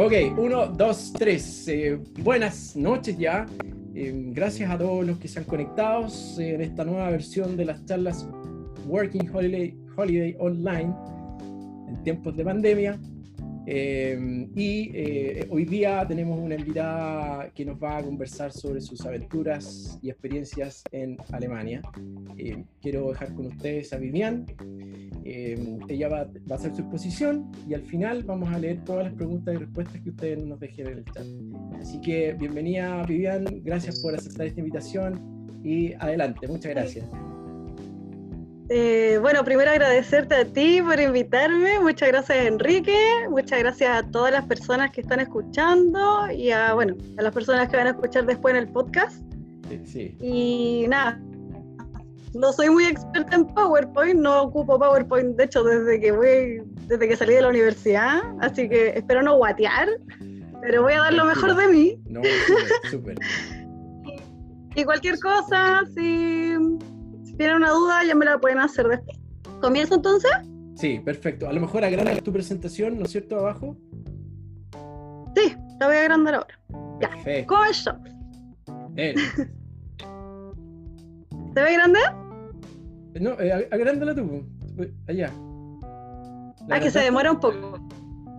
Ok, uno, dos, tres. Eh, buenas noches ya. Eh, gracias a todos los que se han conectado eh, en esta nueva versión de las charlas Working Holiday, Holiday Online en tiempos de pandemia. Eh, y eh, hoy día tenemos una invitada que nos va a conversar sobre sus aventuras y experiencias en Alemania. Eh, quiero dejar con ustedes a Vivian. ella va, va, a hacer su exposición y al final vamos a leer todas las preguntas y respuestas que ustedes nos dejen en el chat. Así que bienvenida Vivian, gracias por aceptar esta invitación y adelante, muchas gracias. Eh, bueno, primero agradecerte a ti por invitarme, muchas gracias Enrique, muchas gracias a todas las personas que están escuchando y a, bueno, a las personas que van a escuchar después en el podcast. Sí. Y nada, no soy muy experta en PowerPoint, no ocupo PowerPoint, de hecho, desde que voy, desde que salí de la universidad, así que espero no guatear, pero voy a dar lo mejor de mí. No, súper. y, y cualquier cosa, si tienen una duda, ya me la pueden hacer después. ¿Comienzo entonces? Sí, perfecto. A lo mejor agranda tu presentación, ¿no es cierto? Abajo. Sí, la voy a agrandar ahora. Ya. Perfecto. Comenzamos. Eh. ¿Se ve grande? No, eh, agrándala tú. Allá. Ah, que se demora un poco.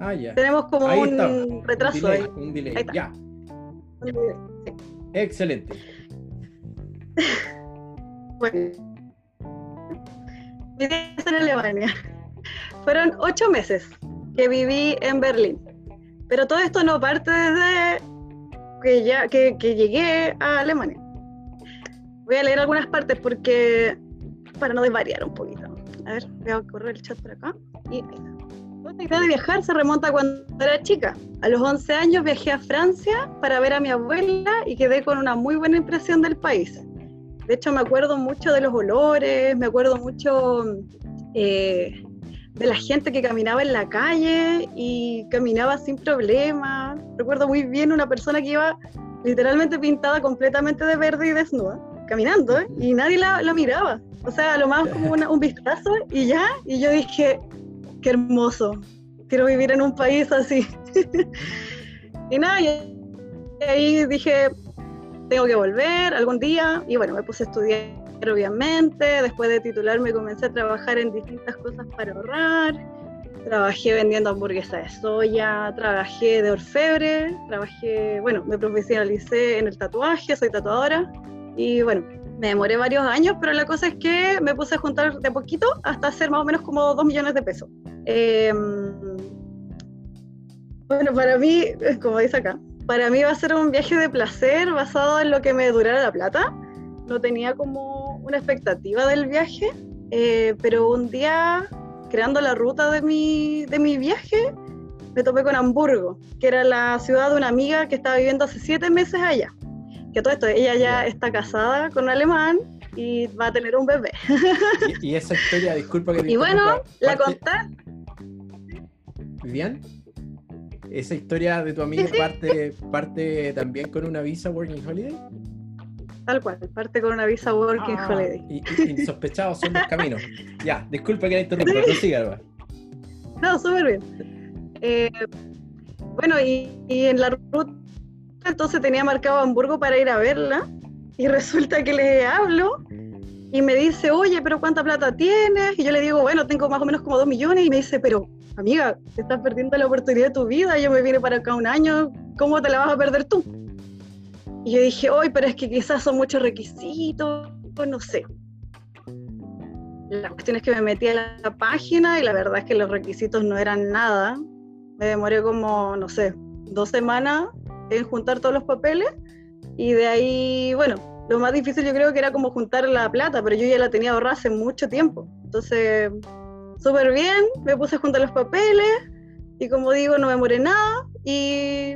Ah, ya. Tenemos como Ahí un está. retraso un delay, ahí. Un delay. Ahí está. Ya. Sí. Excelente. Bueno. Viví en Alemania. Fueron ocho meses que viví en Berlín. Pero todo esto no parte desde que, ya, que, que llegué a Alemania. Voy a leer algunas partes porque para no desvariar un poquito. A ver, voy a correr el chat por acá. Y. La idea de viajar se remonta a cuando era chica. A los 11 años viajé a Francia para ver a mi abuela y quedé con una muy buena impresión del país. De hecho, me acuerdo mucho de los olores, me acuerdo mucho eh, de la gente que caminaba en la calle y caminaba sin problema. Recuerdo muy bien una persona que iba literalmente pintada completamente de verde y desnuda, caminando, y nadie la, miraba. O sea, lo más como un vistazo y ya, y yo dije, qué hermoso, quiero vivir en un país así. y nada, y ahí dije, tengo que volver algún día, y bueno, me puse a estudiar obviamente, después de titularme comencé a trabajar en distintas cosas para ahorrar, trabajé vendiendo hamburguesas de soya, trabajé de orfebre, trabajé, bueno, me profesionalicé en el tatuaje, soy tatuadora, y bueno, me demoré varios años, pero la cosa es que me puse a juntar de poquito hasta hacer más o menos como dos millones de pesos. Eh, bueno, para mí, como dice acá, para mí va a ser un viaje de placer basado en lo que me durara la plata. No tenía como una expectativa del viaje, eh, pero un día, creando la ruta de mi, de mi viaje, me topé con Hamburgo, que era la ciudad de una amiga que estaba viviendo hace siete meses allá. Que todo esto, ella ya está casada con un alemán y va a tener un bebé. Y, y esa historia, disculpa que te Y bueno, la parte- conté. Esa historia de tu sí. parte, parte también con una visa Working Holiday. Tal cual, parte con una visa Working Ah, Holiday. Y, y insospechados son los caminos. Ya, disculpa que la interrumpa, Sí. prosiga, Alba. No, súper bien. Eh, bueno, y, y en la ruta entonces tenía marcado Hamburgo para ir a verla y resulta que le hablo y me dice, oye, pero ¿cuánta plata tienes? Y yo le digo, bueno, tengo más o menos como dos millones y me dice, pero amiga, te estás perdiendo la oportunidad de tu vida, yo me vine para acá un año, ¿cómo te la vas a perder tú? Y yo dije, hoy, pero es que quizás son muchos requisitos, no sé. La cuestión es que me metí a la, página y la verdad es que los requisitos no eran nada. Me demoré como, no sé, dos semanas en juntar todos los papeles y de ahí, bueno, lo más difícil yo creo que era como juntar la plata, pero yo ya la tenía ahorrada hace mucho tiempo. Entonces, súper bien, me puse a juntar los papeles y como digo, no me demoré nada y,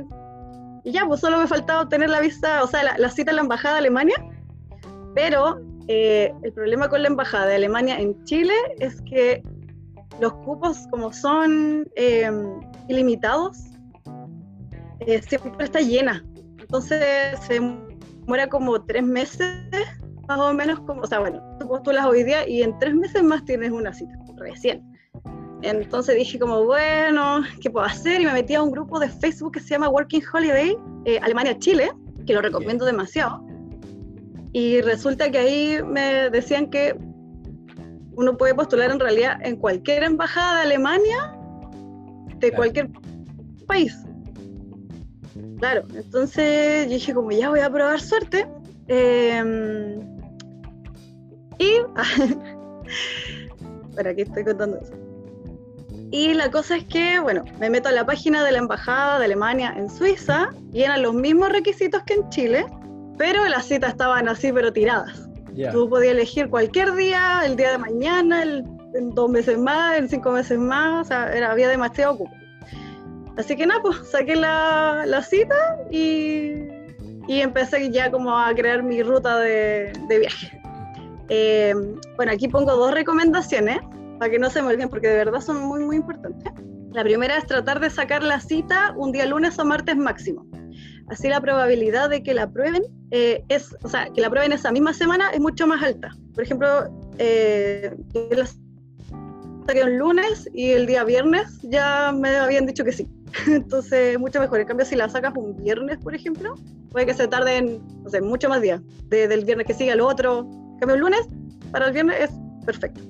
y ya, pues solo me faltaba obtener la visa, o sea, la, la cita en la embajada de Alemania, pero eh, el problema con la embajada de Alemania en Chile es que los cupos, como son eh, ilimitados, eh, siempre está llena. Entonces se demora como tres meses, más o menos, como, o sea, bueno, tú postulas hoy día y en tres meses más tienes una cita, recién. Entonces dije como, bueno, ¿qué puedo hacer? Y me metí a un grupo de Facebook que se llama Working Holiday, eh, Alemania-Chile, que lo recomiendo demasiado. Y resulta que ahí me decían que uno puede postular en realidad en cualquier embajada de Alemania, de cualquier país. Claro, entonces yo dije como ya voy a probar suerte. Em, y... para aquí estoy contando eso. Y la cosa es que, bueno, me meto a la página de la Embajada de Alemania en Suiza y eran los mismos requisitos que en Chile, pero las citas estaban así, pero tiradas. Tú podías elegir cualquier día, el día de mañana, el, en dos meses más, en cinco meses más, o sea, era, había demasiado cupo. Así que nada, pues saqué la, la cita y, y, empecé ya como a crear mi ruta de, de viaje. Eh, bueno, aquí pongo dos recomendaciones para que no se me olviden, porque de verdad son muy, muy importantes. La primera es tratar de sacar la cita un día lunes o martes máximo. Así la probabilidad de que la prueben eh, es, o sea, que la prueben esa misma semana es mucho más alta. Por ejemplo, eh, la saqué un lunes y el día viernes ya me habían dicho que sí. Entonces, mucho mejor. En cambio, si la sacas un viernes, por ejemplo, puede que se tarden, no sé, mucho más días. Desde el viernes que sigue al otro. Cambio, el lunes para el viernes es perfecto.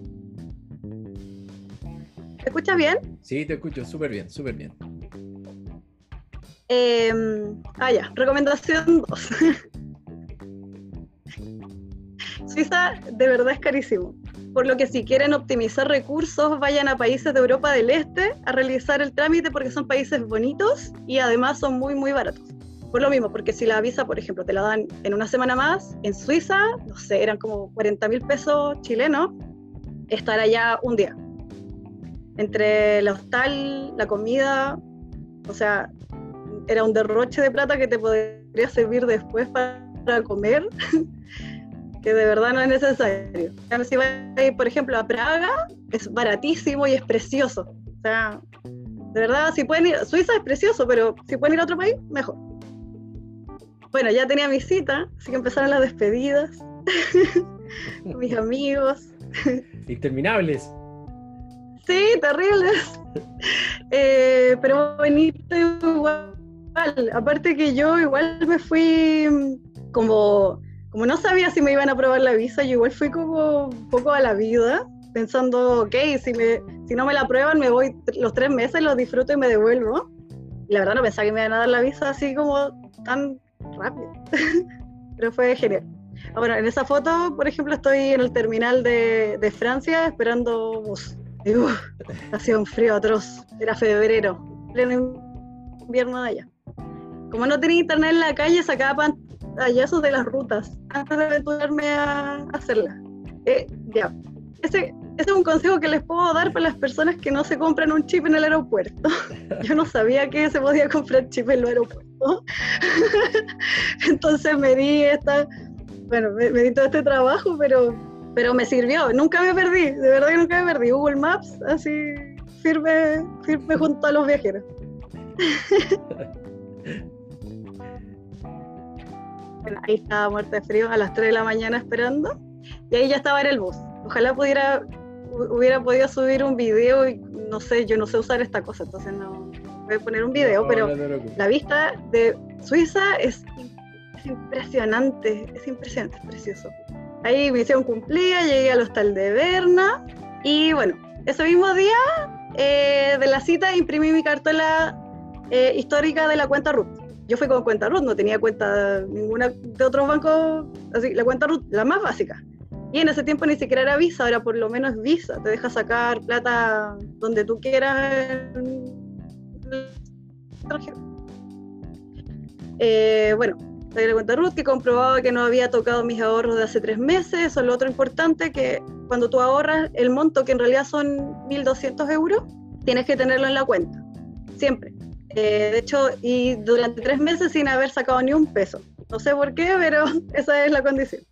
¿Me escuchas bien? Sí, te escucho súper bien, súper bien. Eh, ah, ya, recomendación 2. Suiza de verdad es carísimo, por lo que si quieren optimizar recursos, vayan a países de Europa del Este a realizar el trámite porque son países bonitos y además son muy, muy baratos. Por lo mismo, porque si la visa, por ejemplo, te la dan en una semana más, en Suiza, no sé, eran como 40 mil pesos chilenos, estar allá un día entre el hostal, la comida, o sea, era un derroche de plata que te podría servir después para comer, que de verdad no es necesario. Si vas por ejemplo, a Praga, es baratísimo y es precioso. O sea, de verdad, si pueden ir, Suiza es precioso, pero si pueden ir a otro país, mejor. Bueno, ya tenía mi cita, así que empezaron las despedidas. mis amigos. Interminables. Sí, terribles. Eh, pero bonito igual. Aparte que yo igual me fui mm, como, como no sabía si me iban a aprobar la visa, yo igual fui como un poco a la vida, pensando, ok, si, me, si no me la aprueban, me voy los tres meses, los disfruto y me devuelvo. Y la verdad no pensaba que me iban a dar la visa así como tan rápido. pero fue genial. Bueno, en esa foto, por ejemplo, estoy en el terminal de, de Francia esperando bus. Y, hacía un frío atroz. Era febrero, pleno invierno de allá. Como no tenía internet en la calle, sacaba pantallazos de las rutas antes de aventurarme a hacerla. Eh, ya. Ese, ese, es un consejo que les puedo dar para las personas que no se compran un chip en el aeropuerto. Yo no sabía que se podía comprar chip en el aeropuerto. Entonces me di esta, bueno, me di todo este trabajo, pero pero me sirvió, nunca me perdí, de verdad que nunca me perdí. Google Maps, así firme, firme junto a los viajeros. ahí estaba muerta de frío a las 3 de la mañana esperando y ahí ya estaba en el bus. Ojalá pudiera hubiera podido subir un video y no sé, yo no sé usar esta cosa, entonces no voy a poner un video, pero la vista de Suiza es, es impresionante, es impresionante, es precioso. Ahí misión cumplida, llegué al hostal de Berna y bueno, ese mismo día eh, de la cita imprimí mi cartola eh, histórica de la cuenta RUT. Yo fui con cuenta RUT, no tenía cuenta ninguna de otros bancos, así, la cuenta RUT, la más básica. Y en ese tiempo ni siquiera era Visa, ahora por lo menos Visa, te deja sacar plata donde tú quieras. Eh, bueno, la cuenta Ruth que comprobaba que no había tocado mis ahorros de hace tres meses. Eso es lo otro importante, que cuando tú ahorras el monto, que en realidad son 1.200 euros, tienes que tenerlo en la cuenta, siempre. Eh, de hecho, y durante tres meses sin haber sacado ni un peso. No sé por qué, pero esa es la condición.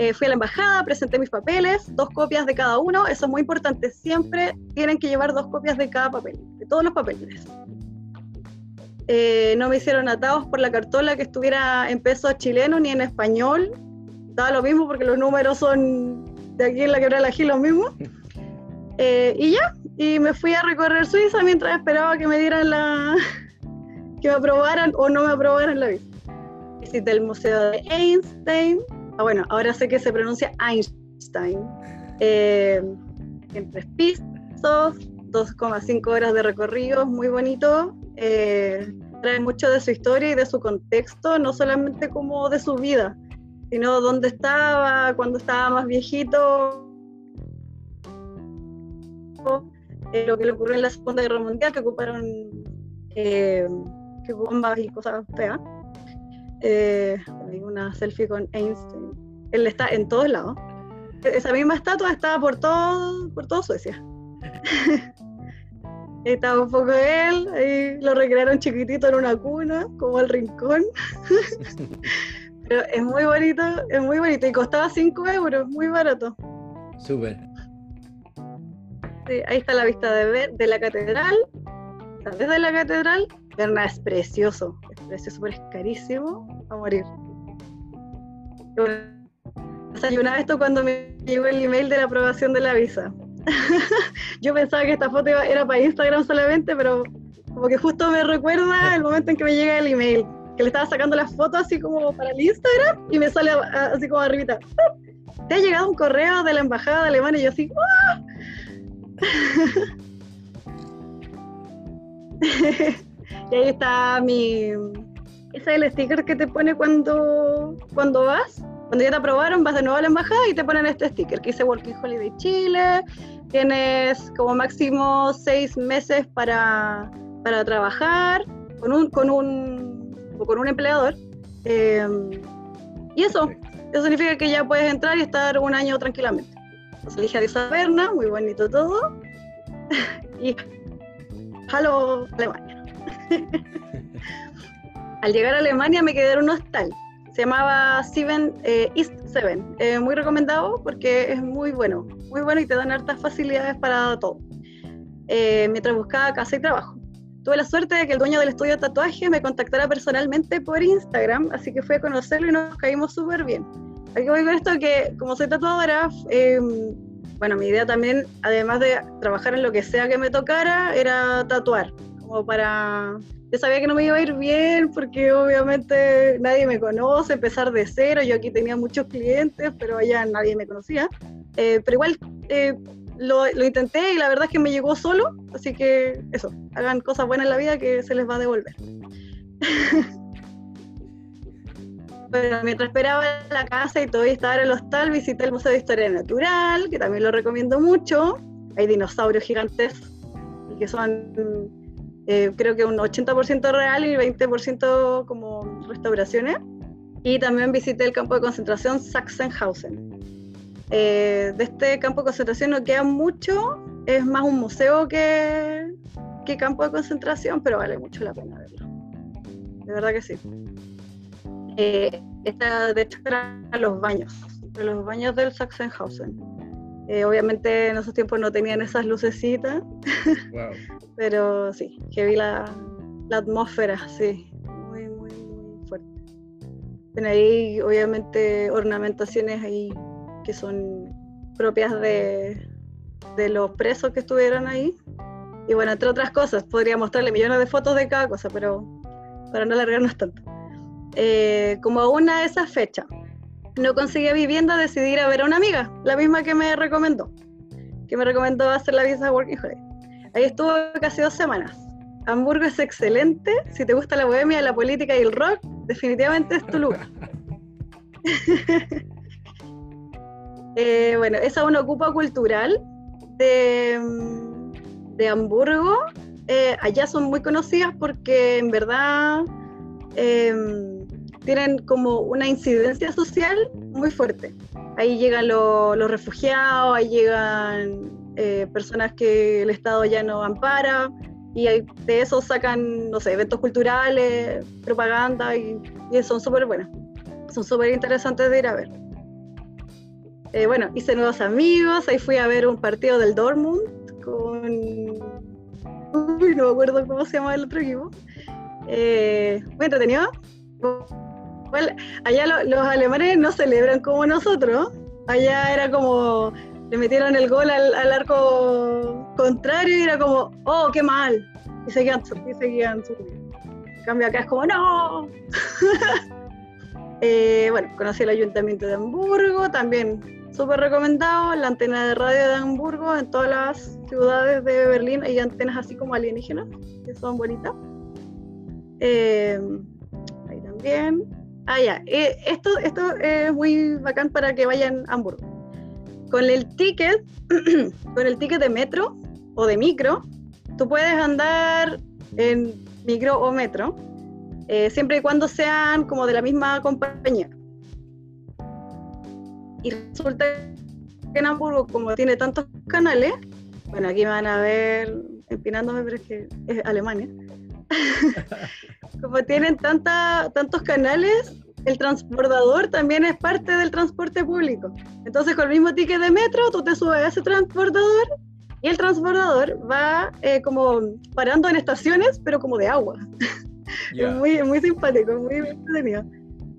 Eh, fui a la embajada, presenté mis papeles, dos copias de cada uno, eso es muy importante, siempre tienen que llevar dos copias de cada papel, de todos los papeles. Eh, no me hicieron atados por la cartola que estuviera en peso chileno ni en español. Daba lo mismo porque los números son de aquí en la quebrada la Gil los mismos. Eh, y ya, y me fui a recorrer Suiza mientras esperaba que me dieran la. que me aprobaran o no me aprobaran la visa. Visité el Museo de Einstein. Ah, bueno, ahora sé que se pronuncia Einstein. Eh, en tres pisos, 2,5 horas de recorrido, muy bonito. Eh, trae mucho de su historia y de su contexto, no solamente como de su vida, sino dónde estaba, cuando estaba más viejito, eh, lo que le ocurrió en la Segunda Guerra Mundial, que ocuparon eh, bombas y cosas feas. Eh, hay una selfie con Einstein. Él está en todos lados. Esa misma estatua está por todo, por todo Suecia. Estaba un poco él, ahí lo recrearon chiquitito en una cuna, como al rincón. Pero es muy bonito, es muy bonito y costaba 5 euros, muy barato. Súper ahí está la vista de, de la catedral. Desde la catedral, Berna es precioso, es precioso, pero es carísimo a morir. Desayunaba esto cuando me llegó el email de la aprobación de la visa. Yo pensaba que esta foto era para Instagram solamente, pero como que justo me recuerda el momento en que me llega el email, que le estaba sacando las fotos así como para el Instagram y me sale así como arribita. Te ha llegado un correo de la embajada de Alemania y yo así. y ahí está mi. Ese es el sticker que te pone cuando, cuando vas. Cuando ya te aprobaron, vas de nuevo a la embajada y te ponen este sticker que dice Working Holiday Chile. Tienes como máximo seis meses para, para trabajar con un, con un, con un empleador. Em, y eso, eso significa que ya puedes entrar y estar un año tranquilamente. Entonces adiós a Berna, muy bonito todo. y ¡Halo Alemania! Al llegar a Alemania me quedé en un hostal. Se llamaba Seven, eh, East Seven. Eh, muy recomendado porque es muy bueno. Muy bueno y te dan hartas facilidades para todo. Eh, mientras buscaba casa y trabajo. Tuve la suerte de que el dueño del estudio de tatuaje me contactara personalmente por Instagram, así que fui a conocerlo y nos caímos súper bien. Aquí voy con esto que como soy tatuadora, em, bueno, mi idea también, además de trabajar en lo que sea que me tocara, era tatuar, como para... Yo sabía que no me iba a ir bien porque obviamente nadie me conoce, empezar de cero, yo aquí tenía muchos clientes, pero allá nadie me conocía. Eh, pero igual eh, lo, lo, intenté y la verdad es que me llegó solo, así que eso, hagan cosas buenas en la vida que se les va a devolver. Bueno, mientras esperaba en la casa y todavía estaba en el hostal, visité el Museo de Historia Natural, que también lo recomiendo mucho. Hay dinosaurios gigantes que son, eh, creo que un 80% real y 20% como restauraciones. Y también visité el campo de concentración Sachsenhausen. Eh, de este campo de concentración no queda mucho, es más un museo que, que campo de concentración, pero vale mucho la pena verlo. De verdad que sí. Eh, esta, de hecho, eran los baños, los baños del Sachsenhausen. Eh, obviamente en esos tiempos no tenían esas lucecitas, pero sí, que vi la, la, atmósfera, sí, muy, muy, muy fuerte. Tiene ahí, obviamente, ornamentaciones ahí que son propias de, de los presos que estuvieron ahí. Y bueno, entre otras cosas, podría mostrarle millones de fotos de cada cosa, pero para no alargarnos tanto. Eh, como una de esas fechas, no conseguía vivienda, decidí ir a ver a una amiga, la misma que me recomendó, que me recomendó hacer la visa Working Holiday. Ahí estuvo casi dos semanas. Hamburgo es excelente, si te gusta la bohemia, la política y el rock, definitivamente es tu lugar. eh, bueno, esa una ocupa cultural de, de Hamburgo. Eh, allá son muy conocidas porque en verdad eh, tienen como una incidencia social muy fuerte. Ahí llegan los refugiados, ahí llegan eh, personas que el Estado ya no ampara y de eso sacan, no sé, eventos culturales, propaganda y, son súper buenas. Son súper interesantes de ir a ver. Eh, bueno, hice nuevos amigos, ahí fui a ver un partido del Dortmund con... Uy, no me acuerdo cómo se llama el otro equipo. Eh, muy entretenido allá los alemanes no celebran como nosotros. Allá era como le metieron el gol al, arco contrario y era como, oh, qué mal. Y seguían, y seguían subiendo. En cambio acá es como, no. Eh, bueno, conocí el ayuntamiento de Hamburgo, también súper recomendado, la antena de radio de Hamburgo, en todas las ciudades de Berlín hay antenas así como alienígenas, que son bonitas. Eh, ahí también. Ah, ya, eh, esto, esto es muy bacán para que vayan a Hamburgo. Con el ticket, con el ticket de metro o de micro, tú puedes andar en micro o metro, eh, siempre y cuando sean como de la misma compañía. Y resulta que en Hamburgo, como tiene tantos canales, bueno, aquí me van a ver empinándome, pero es que es Alemania. como tienen tanta, tantos canales, el transbordador también es parte del transporte público. Entonces, con el mismo ticket de metro, tú te subes a ese transbordador y el transbordador va eh, como parando en estaciones, pero como de agua. Es muy, muy simpático, muy entretenido.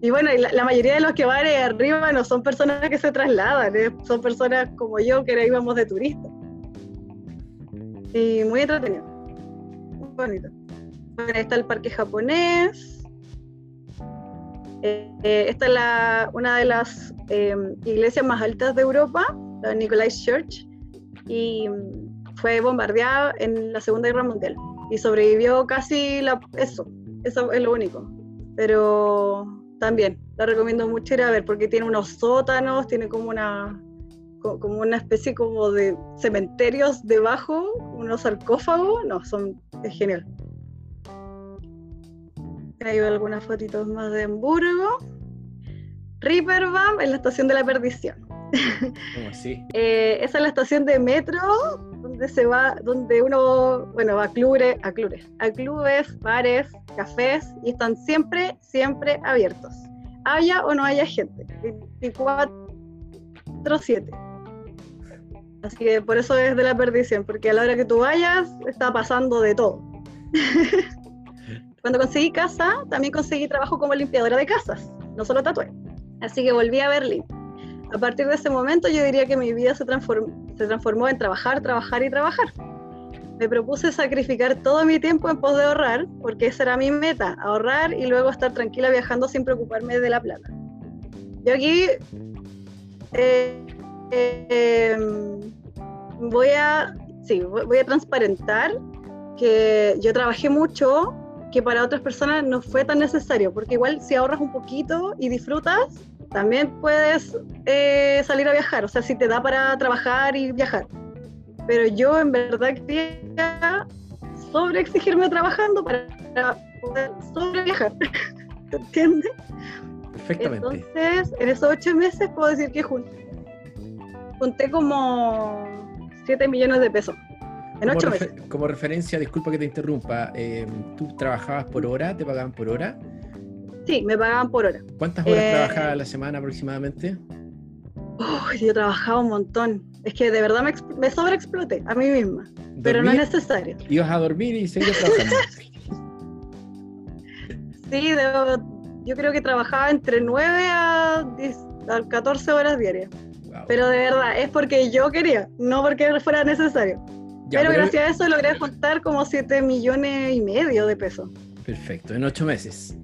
Y bueno, la, mayoría de los que van arriba no son personas que se trasladan, ¿eh? son personas como yo que íbamos de turista. Y muy entretenido. Muy bonito. Está el parque japonés, eh, esta es la, una de las em, iglesias más altas de Europa, la Nicolai's Church, y mm, fue bombardeada en la Segunda Guerra Mundial y sobrevivió casi la, eso, eso es lo único. Pero también la recomiendo mucho ir a ver porque tiene unos sótanos, tiene como una como una especie como de cementerios debajo, unos sarcófagos, no, son es genial. Hay algunas fotitos más de Hamburgo. Ripperbam es la estación de la perdición. ¿Cómo así? Eh, esa es la estación de metro donde se va, donde uno, bueno, va a clubes, a clubes, a clubes, bares, cafés y están siempre, siempre abiertos. Haya o no haya gente. 24-7. Así que por eso es de la perdición, porque a la hora que tú vayas está pasando de todo. Cuando conseguí casa, también conseguí trabajo como limpiadora de casas, no solo tatué. Así que volví a Berlín. A partir de ese momento yo diría que mi vida se transformó, se transformó en trabajar, trabajar y trabajar. Me propuse sacrificar todo mi tiempo en pos de ahorrar, porque esa era mi meta, ahorrar y luego estar tranquila viajando sin preocuparme de la plata. Yo aquí eh, eh, voy a, sí, voy a transparentar que yo trabajé mucho que para otras personas no fue tan necesario, porque igual si ahorras un poquito y disfrutas, también puedes eh, salir a viajar, o sea, si te da para trabajar y viajar. Pero yo en verdad quería sobre exigirme trabajando para poder sobre viajar, ¿entiendes? Perfectamente. Entonces, en esos ocho meses puedo decir que junté, junté como 7 millones de pesos. Como referencia, disculpa que te interrumpa, eh, ¿tú trabajabas por hora? ¿Te pagaban por hora? Sí, me pagaban por hora. ¿Cuántas horas eh, trabajabas a la semana aproximadamente? yo trabajaba un montón. Es que de verdad me, me sobreexploté a mí misma, pero no es necesario. Ibas a dormir y seguías trabajando. sí, yo creo que trabajaba entre 9 a, 14 horas diarias. Pero de verdad, es porque yo quería, no porque fuera necesario pero, gracias a eso logré juntar como 7 millones y medio de pesos. Perfecto, en 8 meses.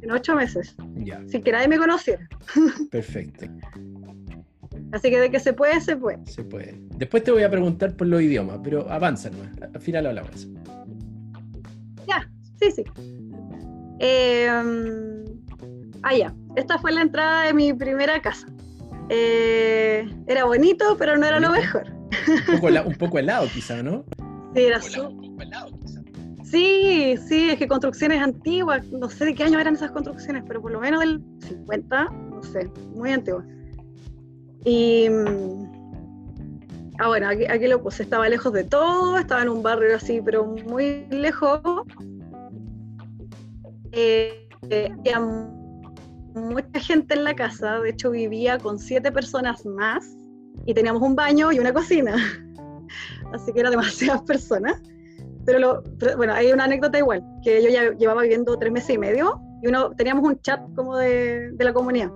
En 8 meses. Ya. Sin que nadie me conociera. Perfecto. Así que de que se puede, se puede. Se puede. Después te voy a preguntar por los idiomas, pero avanza nomás. Al final hablamos. Ya, sí, sí. Eh, ah, ya. Esta fue la entrada de mi primera casa. Eh, era bonito, pero no era lo mejor. Un poco, helado quizá, ¿no? Sí, era Sí, sí, es que construcciones antiguas, no sé de qué año eran esas construcciones, pero por lo menos del 50, no sé, muy antiguas. Y. Mm, ah, bueno, aquí, lo puse, estaba lejos de todo, estaba en un barrio así, pero muy lejos. Eh, eh, había mucha gente en la casa, de hecho vivía con siete personas más y teníamos un baño y una cocina. Así que eran demasiadas personas. Pero, bueno, hay una anécdota igual, que yo ya llevaba viviendo tres meses y medio y uno teníamos un chat como de, de la comunidad.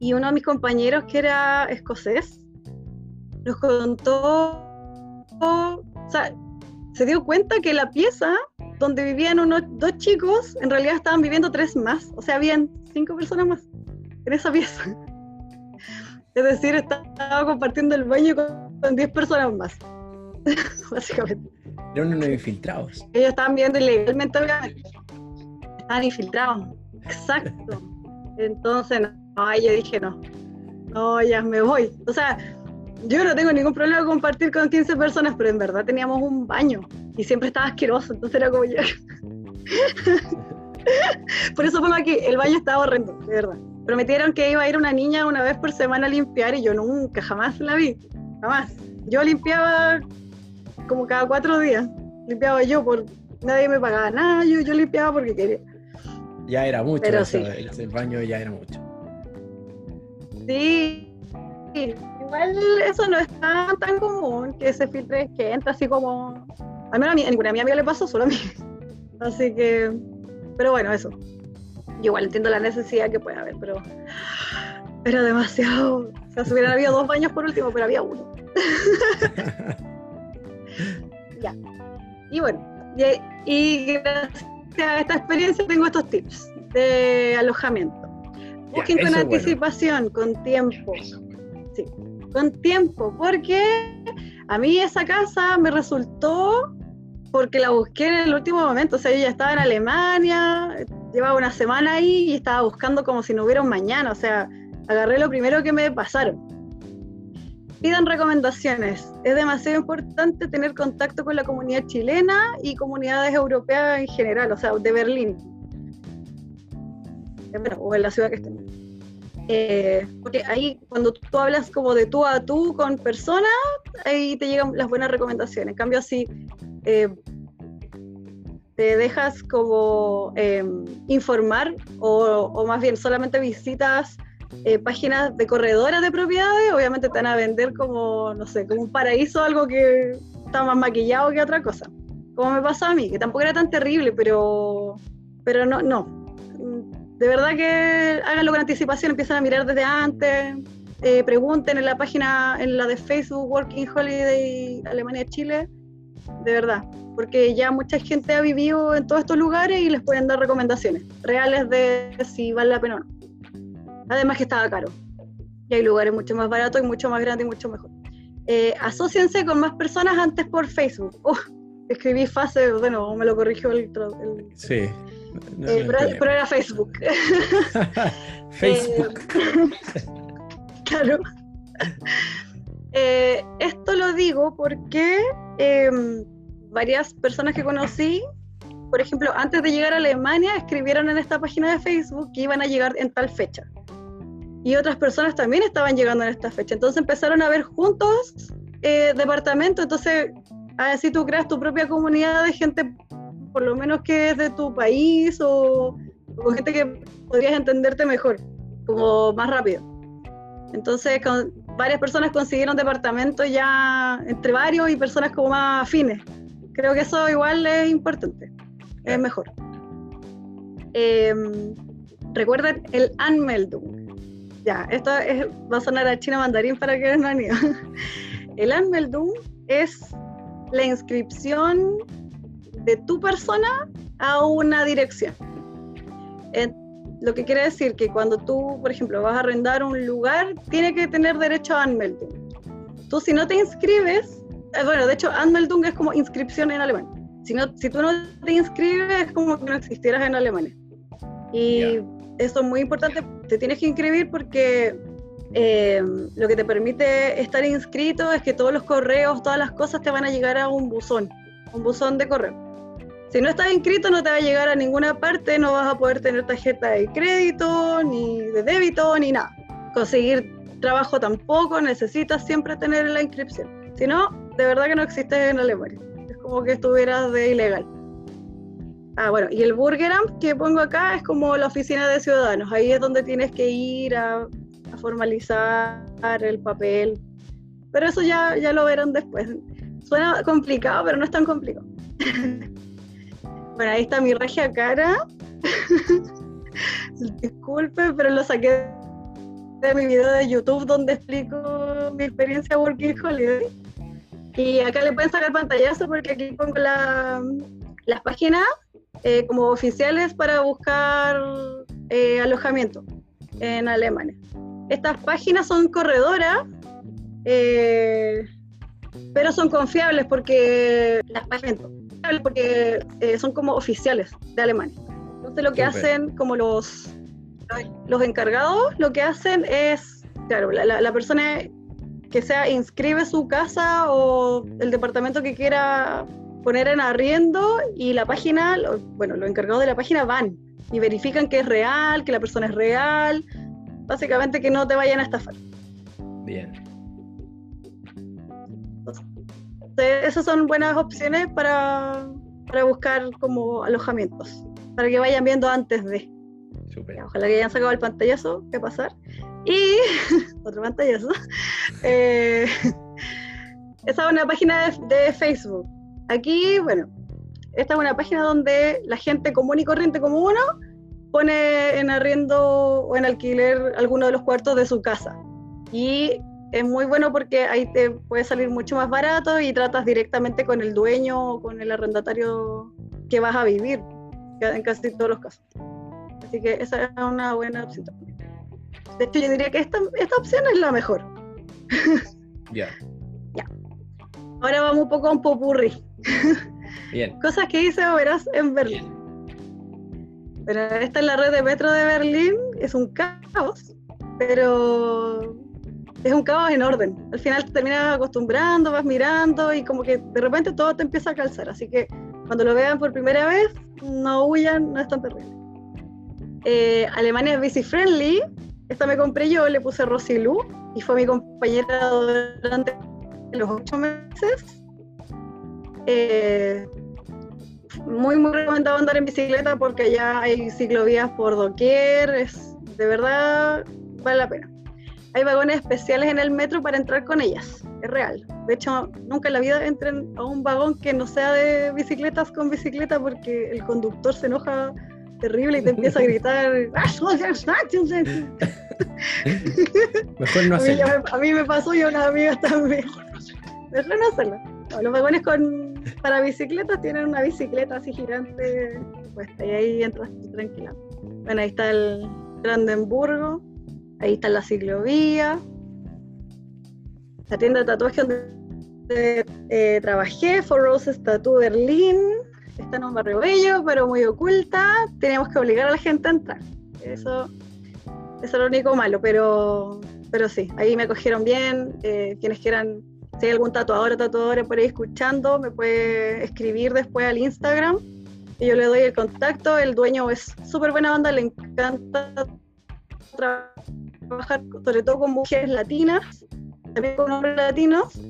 Y uno de mis compañeros, que era escocés, nos contó, o sea, se dio cuenta que la pieza donde vivían unos dos chicos, en realidad estaban viviendo tres más, o sea, habían cinco personas más en esa pieza. Es decir, estaba compartiendo el baño con diez personas más, básicamente. Eran unos infiltrados. Ellos estaban viendo ilegalmente, obviamente. Estaban infiltrados, exacto. Entonces, no, yo dije no, no, ya me voy. O sea, yo no tengo ningún problema compartir con 15 personas, pero en verdad teníamos un baño y siempre estaba asqueroso, entonces era como ya. por eso pongo aquí, el baño estaba horrendo, de verdad. Prometieron que iba a ir una niña una vez por semana a limpiar y yo nunca, jamás la vi, jamás. Yo limpiaba como cada cuatro días, limpiaba yo, por nadie me pagaba nada, yo, yo limpiaba porque quería. Ya era mucho, el baño ya era mucho. Sí, igual eso no es tan, tan común que se filtre gente, así como. Al menos a, mí, a ninguna amiga le pasó, solo a mí. Así que. Pero bueno, eso. Igual entiendo la necesidad que puede haber, pero. Era demasiado. O sea, si hubieran habido dos baños por último, pero había uno. ya. Y bueno, y, gracias a esta experiencia tengo estos tips de alojamiento. Busquen con anticipación, con tiempo. Sí, con tiempo, porque a mí esa casa me resultó porque la busqué en el último momento. O sea, yo ya estaba en Alemania, llevaba una semana ahí y estaba buscando como si no hubiera un mañana. O sea, agarré lo primero que me pasaron. Pidan recomendaciones. Es demasiado importante tener contacto con la comunidad chilena y comunidades europeas en general, o sea, de Berlín. o en la ciudad que estén. Eh, porque ahí cuando tú hablas como de tú a tú con personas, ahí te llegan las buenas recomendaciones. En cambio, si eh, te dejas como em, informar o, más bien solamente visitas eh, páginas de corredoras de propiedades, obviamente te van a vender como, no sé, como un paraíso, algo que está más maquillado que otra cosa. Como me pasó a mí, que tampoco era tan terrible, pero, pero no, no, de verdad que háganlo con anticipación, empiezan a mirar desde antes, eh, pregunten en la página, en la de Facebook, Working Holiday Alemania-Chile, de verdad, porque ya mucha gente ha vivido en todos estos lugares y les pueden dar recomendaciones reales de si vale la pena o no. Además que estaba caro. Y hay lugares mucho más baratos y mucho más grandes y mucho mejor. Eh, asóciense con más personas antes por Facebook. Oh, escribí fase, bueno, me lo corrigió el, el sí. Eh, pero, era Facebook. Facebook. Eh, claro. Eh, esto lo digo porque em, varias personas que conocí, por ejemplo, antes de llegar a Alemania, escribieron en esta página de Facebook que iban a llegar en tal fecha. Y otras personas también estaban llegando en esta fecha. Entonces empezaron a ver juntos departamentos. Entonces, así tú creas tu propia comunidad de gente por lo menos que es de tu país o, con gente que podrías entenderte mejor, como más rápido. Entonces, con, varias personas consiguieron departamentos ya entre varios y personas como más afines. Creo que eso igual es importante, es mejor. Em, recuerden el Anmeldung. Ya, esto va a sonar a chino mandarín para que no han ido. El Anmeldung es la inscripción de tu persona a una dirección. Lo que quiere decir que cuando tú, por ejemplo, vas a arrendar un lugar, tiene que tener derecho a Anmeldung. Tú si no te inscribes, eh, bueno, de hecho Anmeldung es como inscripción en alemán. Si, no, si tú no te inscribes es como que no existieras en Alemania. Y eso es muy importante, te tienes que inscribir porque eh, lo que te permite estar inscrito es que todos los correos, todas las cosas te van a llegar a un buzón, un buzón de correo. Si no estás inscrito no te va a llegar a ninguna parte, no vas a poder tener tarjeta de crédito, ni de débito, ni nada. Conseguir trabajo tampoco, necesitas siempre tener la inscripción. Si no, de verdad que no existe en Alemania. Es como que estuvieras de ilegal. Ah, bueno, y el Burgeramt que pongo acá es como la oficina de ciudadanos. Ahí es donde tienes que ir a, a formalizar el papel. Pero eso ya, ya lo verán después. Suena complicado, pero no es tan complicado. Bueno, ahí está mi regia cara. Disculpe, pero lo saqué de mi video de YouTube donde explico mi experiencia Working Holiday. Y acá le pueden sacar pantallazo porque aquí pongo la, las páginas eh, como oficiales para buscar eh, alojamiento en Alemania. Estas páginas son corredoras, eh, pero son confiables porque las páginas porque son como oficiales de Alemania. Entonces lo que hacen como los, los encargados, lo que hacen es, claro, la, la persona que sea inscribe su casa o el departamento que quiera poner en arriendo y la página, bueno, los encargados de la página van y verifican que es real, que la persona es real, básicamente que no te vayan a estafar. Bien. Esas son buenas opciones para, para buscar como alojamientos, para que vayan viendo antes de. Ojalá que hayan sacado el pantallazo, ¿qué pasar? Y otro pantallazo. Eh, esa es una página de, Facebook. Aquí, bueno, esta es una página donde la gente común y corriente como uno pone en arriendo o en alquiler alguno de los cuartos de su casa. Y es muy bueno porque ahí te puede salir mucho más barato y tratas directamente con el dueño o con el arrendatario que vas a vivir, en casi todos los casos. Así que esa es una buena opción. De hecho, yo diría que esta, esta opción es la mejor. Ya. Ya. Ahora vamos un poco a un popurri. Bien. Cosas que hice o verás en Berlín. Pero esta es la red de metro de Berlín, es un caos, pero es un caos en orden. Al final te terminas acostumbrando, vas mirando y como que de repente todo te empieza a calzar. Así que cuando lo vean por primera vez, no huyan, no es tan terrible. Eh, Alemania es busy friendly, esta me compré yo, le puse Rosilu y fue mi compañera durante los ocho meses. Eh, muy, muy recomendado andar en bicicleta porque ya hay ciclovías por doquier, es de verdad vale la pena. Hay vagones especiales en el metro para entrar con ellas, es real. De hecho, nunca en la vida entren a un vagón que no sea de bicicletas con bicicleta porque el conductor se enoja terrible y te empieza a gritar. Mejor no hacerlo. A, mí me pasó y a unas amigas también. Mejor no hacerlo. los vagones con, para bicicletas tienen una bicicleta así gigante pues y ahí entras tranquila. Bueno, ahí está el Brandenburgo, ahí está la ciclovía, la tienda de tatuaje donde eh, trabajé, For Roses Tattoo Berlín, está en un barrio bello, pero muy oculta, teníamos que obligar a la gente a entrar. Eso, es lo único malo, pero, pero sí, ahí me acogieron bien. Eh, quienes quieran, si hay algún tatuador o tatuadora por ahí escuchando, me puede escribir después al Instagram y yo le doy el contacto. El dueño es súper buena onda, le encanta trabajar sobre todo con mujeres latinas, también con hombres latinos,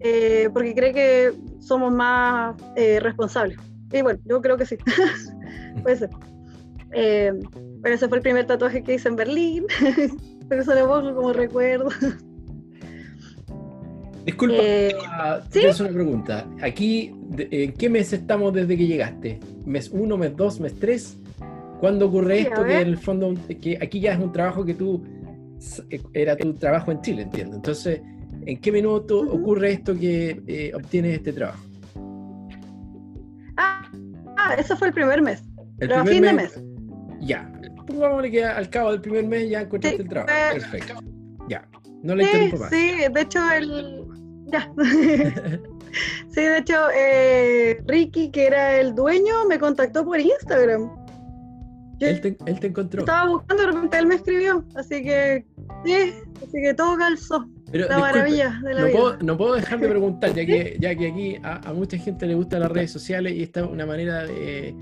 eh, porque cree que somos más eh, responsables. Y bueno, yo creo que sí. Puede ser. Eh, pero ese fue el primer tatuaje que hice en Berlín. pero eso lo pongo como recuerdo. Disculpa, eh, ¿sí? una pregunta. Aquí, ¿en qué mes estamos desde que llegaste? ¿Mes 1, mes 2, mes 3? ¿Cuándo ocurre esto? Que en el fondo, que aquí ya es un trabajo que tú, era tu trabajo en Chile, entiendo. Entonces, ¿en qué minuto ocurre esto que eh, obtienes este trabajo? Ah, eso fue el primer mes. El pero a fin de mes. Ya. Pongámosle que al cabo del primer mes ya encontraste el trabajo. Perfecto. Ya. No le interrumpo más. Sí, de hecho, el. Ya. sí, de hecho, eh, Ricky, que era el dueño, me contactó por Instagram. Él, te, él, te, encontró. Estaba buscando, de repente él me escribió. Así que, sí, así que todo calzó. Pero, la maravilla de la no, vida. Puedo, no puedo dejar de preguntar, ya que, ya que aquí a, mucha gente le gustan las redes sociales y esta es una manera de.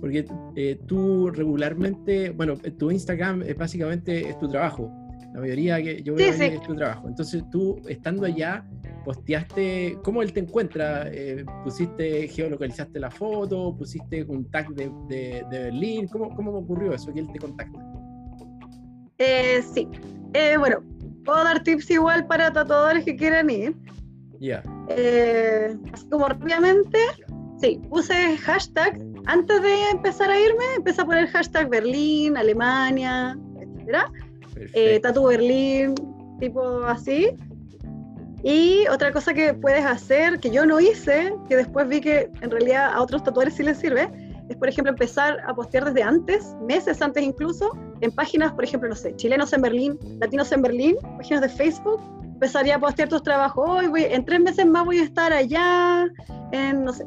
Porque eh, tú regularmente, bueno, tu Instagram es básicamente es tu trabajo. La mayoría que yo veo es tu trabajo. Entonces tú, estando allá, posteaste, ¿cómo él te encuentra? Eh, ¿Pusiste, geolocalizaste la foto? ¿Pusiste un tag de, de, Berlín? ¿Cómo, ¿Cómo ocurrió eso que él te contacta? Eh, sí. Eh, bueno, puedo dar tips igual para tatuadores que quieran ir. Ya. Eh, como rápidamente, sí, puse hashtag. Antes de empezar a irme, empecé a poner hashtag Berlín, Alemania, etc. Eh, Tatu Berlín, tipo así. Y otra cosa que puedes hacer, que yo no hice, que después vi que en realidad a otros tatuadores sí les sirve, es por ejemplo empezar a postear desde antes, meses antes incluso, en páginas, por ejemplo, no sé, chilenos en Berlín, latinos en Berlín, páginas de Facebook, empezaría a postear tus trabajos, hoy voy, en tres meses más voy a estar allá, en no sé.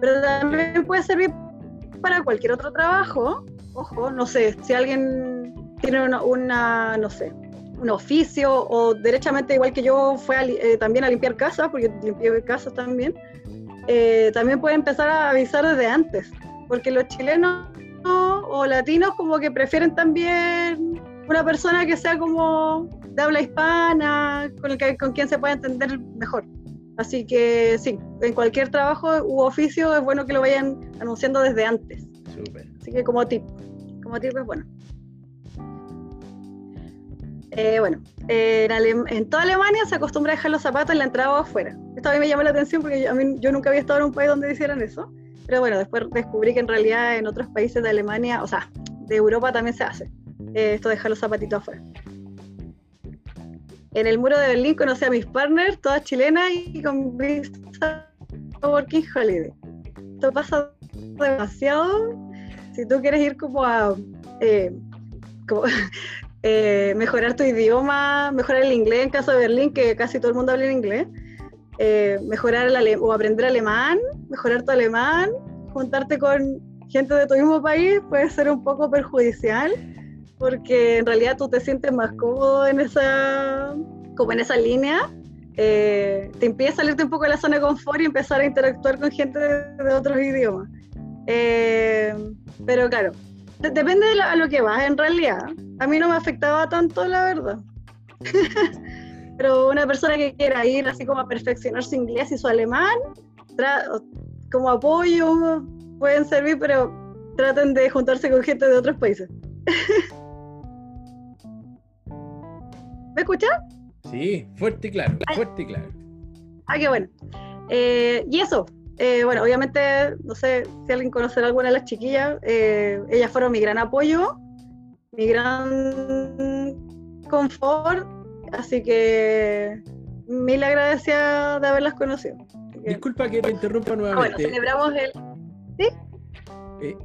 Pero también puede servir para cualquier otro trabajo, ojo, no sé, si alguien tiene una, no sé, un oficio o derechamente igual que yo fue eh, también a limpiar casas, porque limpié casas también, eh, también puede empezar a avisar desde antes, porque los chilenos o latinos como que prefieren también una persona que sea como de habla hispana, con, el que, con quien se pueda entender mejor. Así que sí, en cualquier trabajo u oficio es bueno que lo vayan anunciando desde antes. Así que como tip, como tip es bueno. Eh, bueno, en, toda Alemania se acostumbra a dejar los zapatos en la entrada o afuera. Esto a mí me llamó la atención porque yo nunca había estado en un país donde hicieran eso. Pero bueno, después descubrí que en realidad en otros países de Alemania, o sea, de Europa también se hace eh, esto de dejar los zapatitos afuera. En el muro de Berlín conocí a mis partners, todas chilenas y con visa Working Holiday. Esto pasa demasiado. Si tú quieres ir como a eh, como, eh, mejorar tu idioma, mejorar el inglés en caso de Berlín, que casi todo el mundo habla en inglés, eh, mejorar el o aprender alemán, mejorar tu alemán, juntarte con gente de tu mismo país puede ser un poco perjudicial porque en realidad tú te sientes más cómodo en esa, como en esa línea. Eh, te impide salirte un poco de la zona de confort y empezar a interactuar con gente de, otros idiomas. pero claro, depende de a lo que vas en realidad. A mí no me afectaba tanto, la verdad. Pero una persona que quiera ir así como a perfeccionar su inglés y su alemán, como apoyo pueden servir, pero traten de juntarse con gente de otros países. ¿Me escuchas? Sí, fuerte y claro, fuerte y claro. Ah, qué bueno. Eh, y eso, eh, bueno, obviamente, no sé si alguien conocerá alguna de las chiquillas, eh, ellas fueron mi gran apoyo, mi gran confort, así que mil agradecidas de haberlas conocido. Disculpa que te interrumpa nuevamente. bueno, celebramos el... ¿Sí? Eh,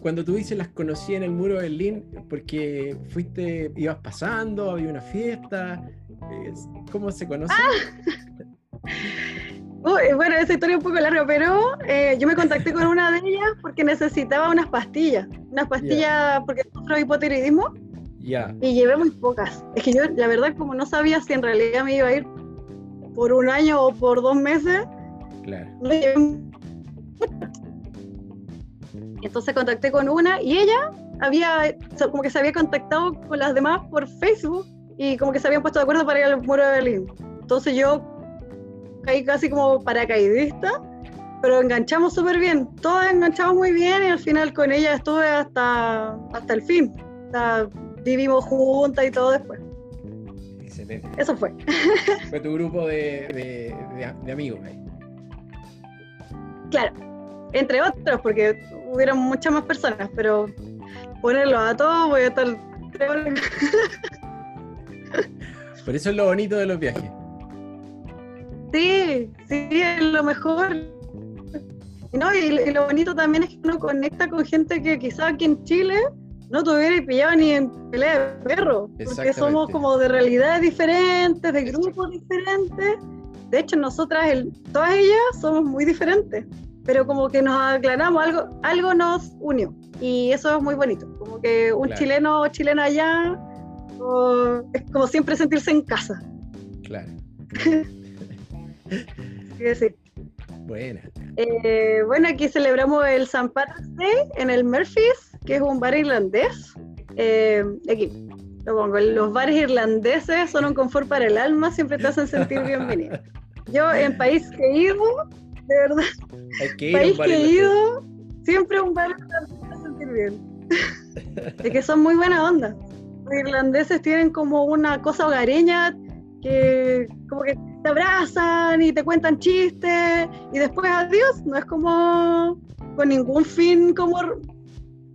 cuando tú dices las conocí en el muro de Berlín, porque fuiste, ibas pasando, había una fiesta, ¿cómo se conoce? Ah. bueno, esa historia es un poco larga, pero eh, yo me contacté con una de ellas porque necesitaba unas pastillas. Unas pastillas porque sufro hipotiroidismo. Ya. Y llevé muy pocas. Es que yo, la verdad, como no sabía si en realidad me iba a ir por un año o por dos meses, claro. Entonces contacté con una y ella había, como que se había contactado con las demás por Facebook y como que se habían puesto de acuerdo para ir al muro de Berlín. Entonces yo caí casi como paracaidista, pero enganchamos súper bien, todos enganchamos muy bien y al final con ella estuve hasta, hasta el fin. vivimos juntas y todo después. Excelente. Eso fue. Fue tu grupo de, de, amigos ahí. Claro, entre otros, porque hubieron muchas más personas, pero ponerlo a todos voy a estar... Por eso es lo bonito de los viajes. Sí, sí, es lo mejor. No, y, lo bonito también es que uno conecta con gente que quizás aquí en Chile no tuviera pillado ni en pelea de perro, porque somos como de realidades diferentes, de grupos diferentes. De hecho, nosotras, el, todas ellas, somos muy diferentes, pero como que nos aclaramos, algo, algo nos unió. Y eso es muy bonito, como que un chileno o chilena allá es como siempre sentirse en casa. Claro. sí. Buena. Eh, bueno, aquí celebramos el St. Patrick's Day en el Murphy's, que es un bar irlandés. Eh, aquí lo pongo. Los bares irlandeses son un confort para el alma, siempre te hacen sentir bienvenido. Yo en país que he ido, de verdad, país que he ido, siempre un bar te hace sentir bien. es que son muy buena onda. Los irlandeses tienen como una cosa hogareña que como que te abrazan y te cuentan chistes y después adiós, no es como con ningún fin como,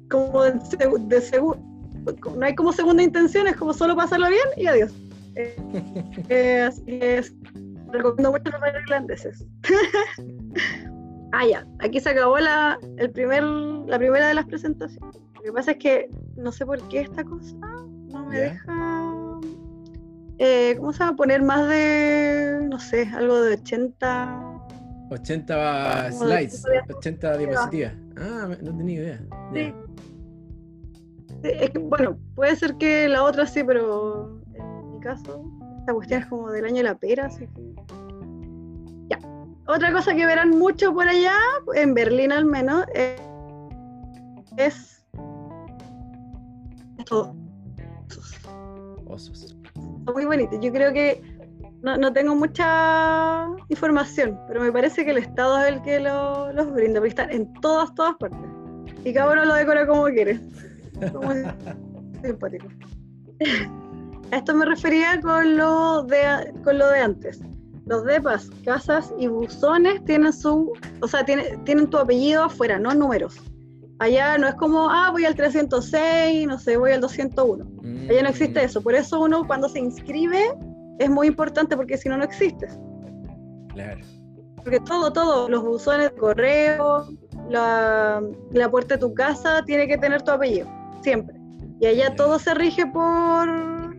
como de, no hay como segunda intención, es como solo pasarlo bien y adiós. Eh, eh, así es recomiendo mucho los irlandeses. ah, ya, aquí se acabó la, el primer, la primera de las presentaciones. Lo que pasa es que no sé por qué esta cosa no me Ya. deja. Eh, ¿Cómo se llama? Poner más de, no sé, algo de 80. 80 Como de- slides, 80 diapositivas. Ah, no tenía idea. Sí. Es que, bueno, puede ser que la otra sí, pero en mi caso, esta cuestión es como del año de la pera, así que. Ya. Otra cosa que verán mucho por allá, en Berlín al menos, eh, es. Esto. Osos. Muy bonito. Yo creo que no, no tengo mucha información, pero me parece que el Estado es el que lo- los brinda, porque están en todas, todas partes. Y cada uno lo decora como quiere. Como simpático. A esto me refería con lo de, con lo de antes. Los depas, casas y buzones tienen su, o sea, tiene- tienen tu apellido afuera, no números. Allá no es como, ah, voy al 306, no sé, voy al 201. Allá no existe Mm, eso. Por eso uno cuando se inscribe es muy importante porque si no, no existes. Claro. Porque todo, todo, los buzones de correo, la, la puerta de tu casa tiene que tener tu apellido, siempre. Y allá todo se rige por,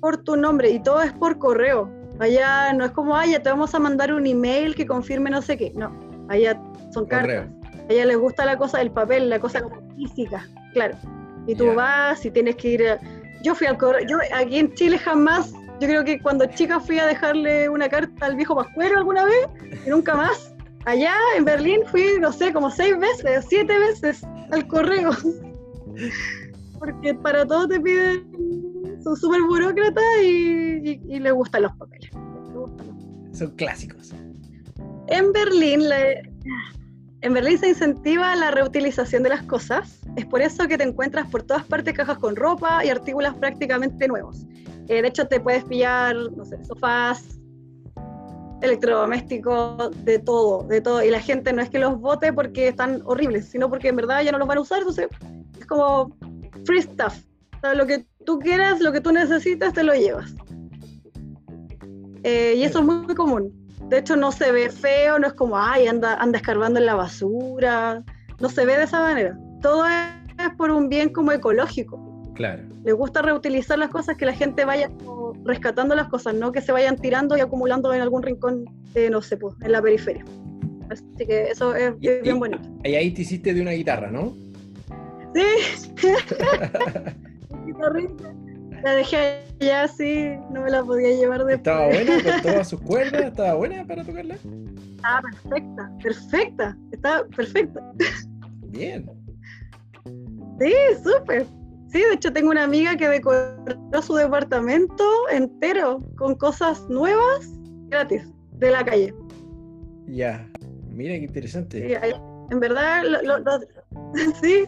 por tu nombre y todo es por correo. Allá no es como, ah, ya te vamos a mandar un email que confirme no sé qué. No, allá son Correo. cartas. A ella les gusta la cosa del papel, la cosa como física, claro. Y tú vas y tienes que ir. a- Yo fui al correo. Yo aquí en Chile jamás. Yo creo que cuando chica fui a dejarle una carta al viejo Pascuero alguna vez y nunca más. Allá en Berlín fui, no sé, como seis veces, siete veces al correo. Porque para todo te piden. Son súper burócratas y, y, y les gustan los papeles. Son clásicos. en Berlín, la- en Berlín se incentiva la reutilización de las cosas. Es por eso que te encuentras por todas partes cajas con ropa y artículos prácticamente nuevos. Eh, de hecho, te puedes pillar, no sé, sofás, electrodomésticos, de todo, de todo. Y la gente no es que los vote porque están horribles, sino porque en verdad ya no los van a usar. Entonces, es como free stuff. O sea, lo que tú quieras, lo que tú necesitas, te lo llevas. Eh, y eso es muy común. De hecho, no se ve feo, no es como, ay, anda, anda escarbando en la basura. No se ve de esa manera. Todo es por un bien como ecológico. Claro. Le gusta reutilizar las cosas, que la gente vaya rescatando las cosas, no que se vayan tirando y acumulando en algún rincón, eh, no sé, pues, en la periferia. Así que eso es, Y- bien y- bonito. Y ahí te hiciste de una guitarra, ¿no? Sí. La dejé allá así, no me la podía llevar de ¿Estaba buena con todas sus cuerdas? ¿Estaba buena para tocarla? Estaba perfecta, perfecta, estaba perfecta. Bien. Sí, súper. Sí, de hecho tengo una amiga que decoró su departamento entero con cosas nuevas gratis de la calle. Ya. Mira qué interesante. Sí, en verdad, lo- lo- lo- sí.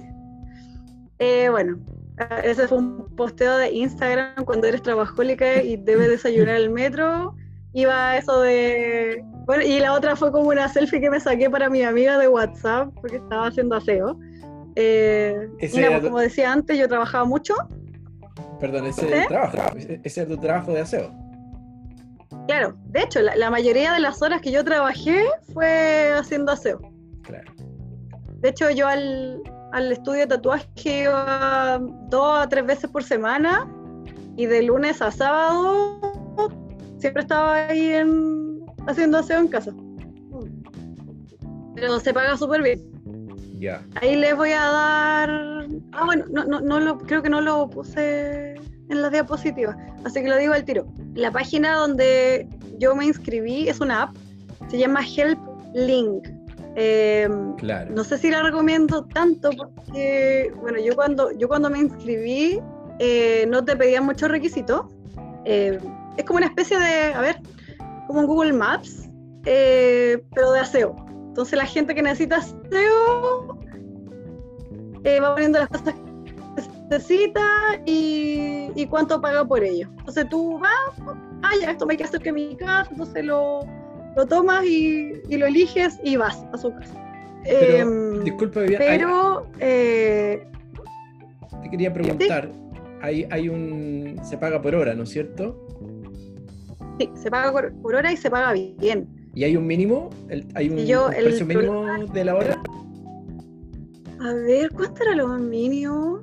Eh, bueno, ese fue un posteo de Instagram cuando eres trabajólica y debes desayunar el metro. Iba eso de... Bueno, y la otra fue como una selfie que me saqué para mi amiga de WhatsApp porque estaba haciendo aseo. Eh, pues, como decía antes, yo trabajaba mucho. Perdón, ese ¿Eh? trabajo. Ese es tu trabajo de aseo. Claro, de hecho, la, la mayoría de las horas que yo trabajé fue haciendo aseo. Claro. De hecho, yo al, al estudio de tatuaje iba dos a tres veces por semana y de lunes a sábado siempre estaba ahí en, haciendo aseo en casa. Pero se paga súper bien. Ya. Ahí les voy a dar... Ah, bueno, no, no, no lo, creo que no lo puse en las diapositivas, así que lo digo al tiro. La página donde yo me inscribí es una app, se llama Help Link. Em, Claro. no sé si la recomiendo tanto porque, bueno, yo cuando, yo cuando me inscribí eh, no te pedían muchos requisitos. Eh, es como una especie de, a ver, como un Google Maps, eh, pero de aseo. Entonces la gente que necesita aseo eh, va poniendo las cosas que necesita y, y cuánto paga por ello. Entonces tú vas, ah, ya, esto me hay que hacer que mi casa, entonces lo, lo tomas y, y lo eliges y vas a su casa. Pero, Em, Disculpa, Vivian, hay- pero eh, te quería preguntar. Hay, hay un. Se paga por hora, ¿no es cierto? Sí, se paga por, por hora y se paga bien. ¿Y hay un mínimo? ¿Hay un, yo, el precio mínimo de la hora? A ver, ¿cuánto era lo mínimo?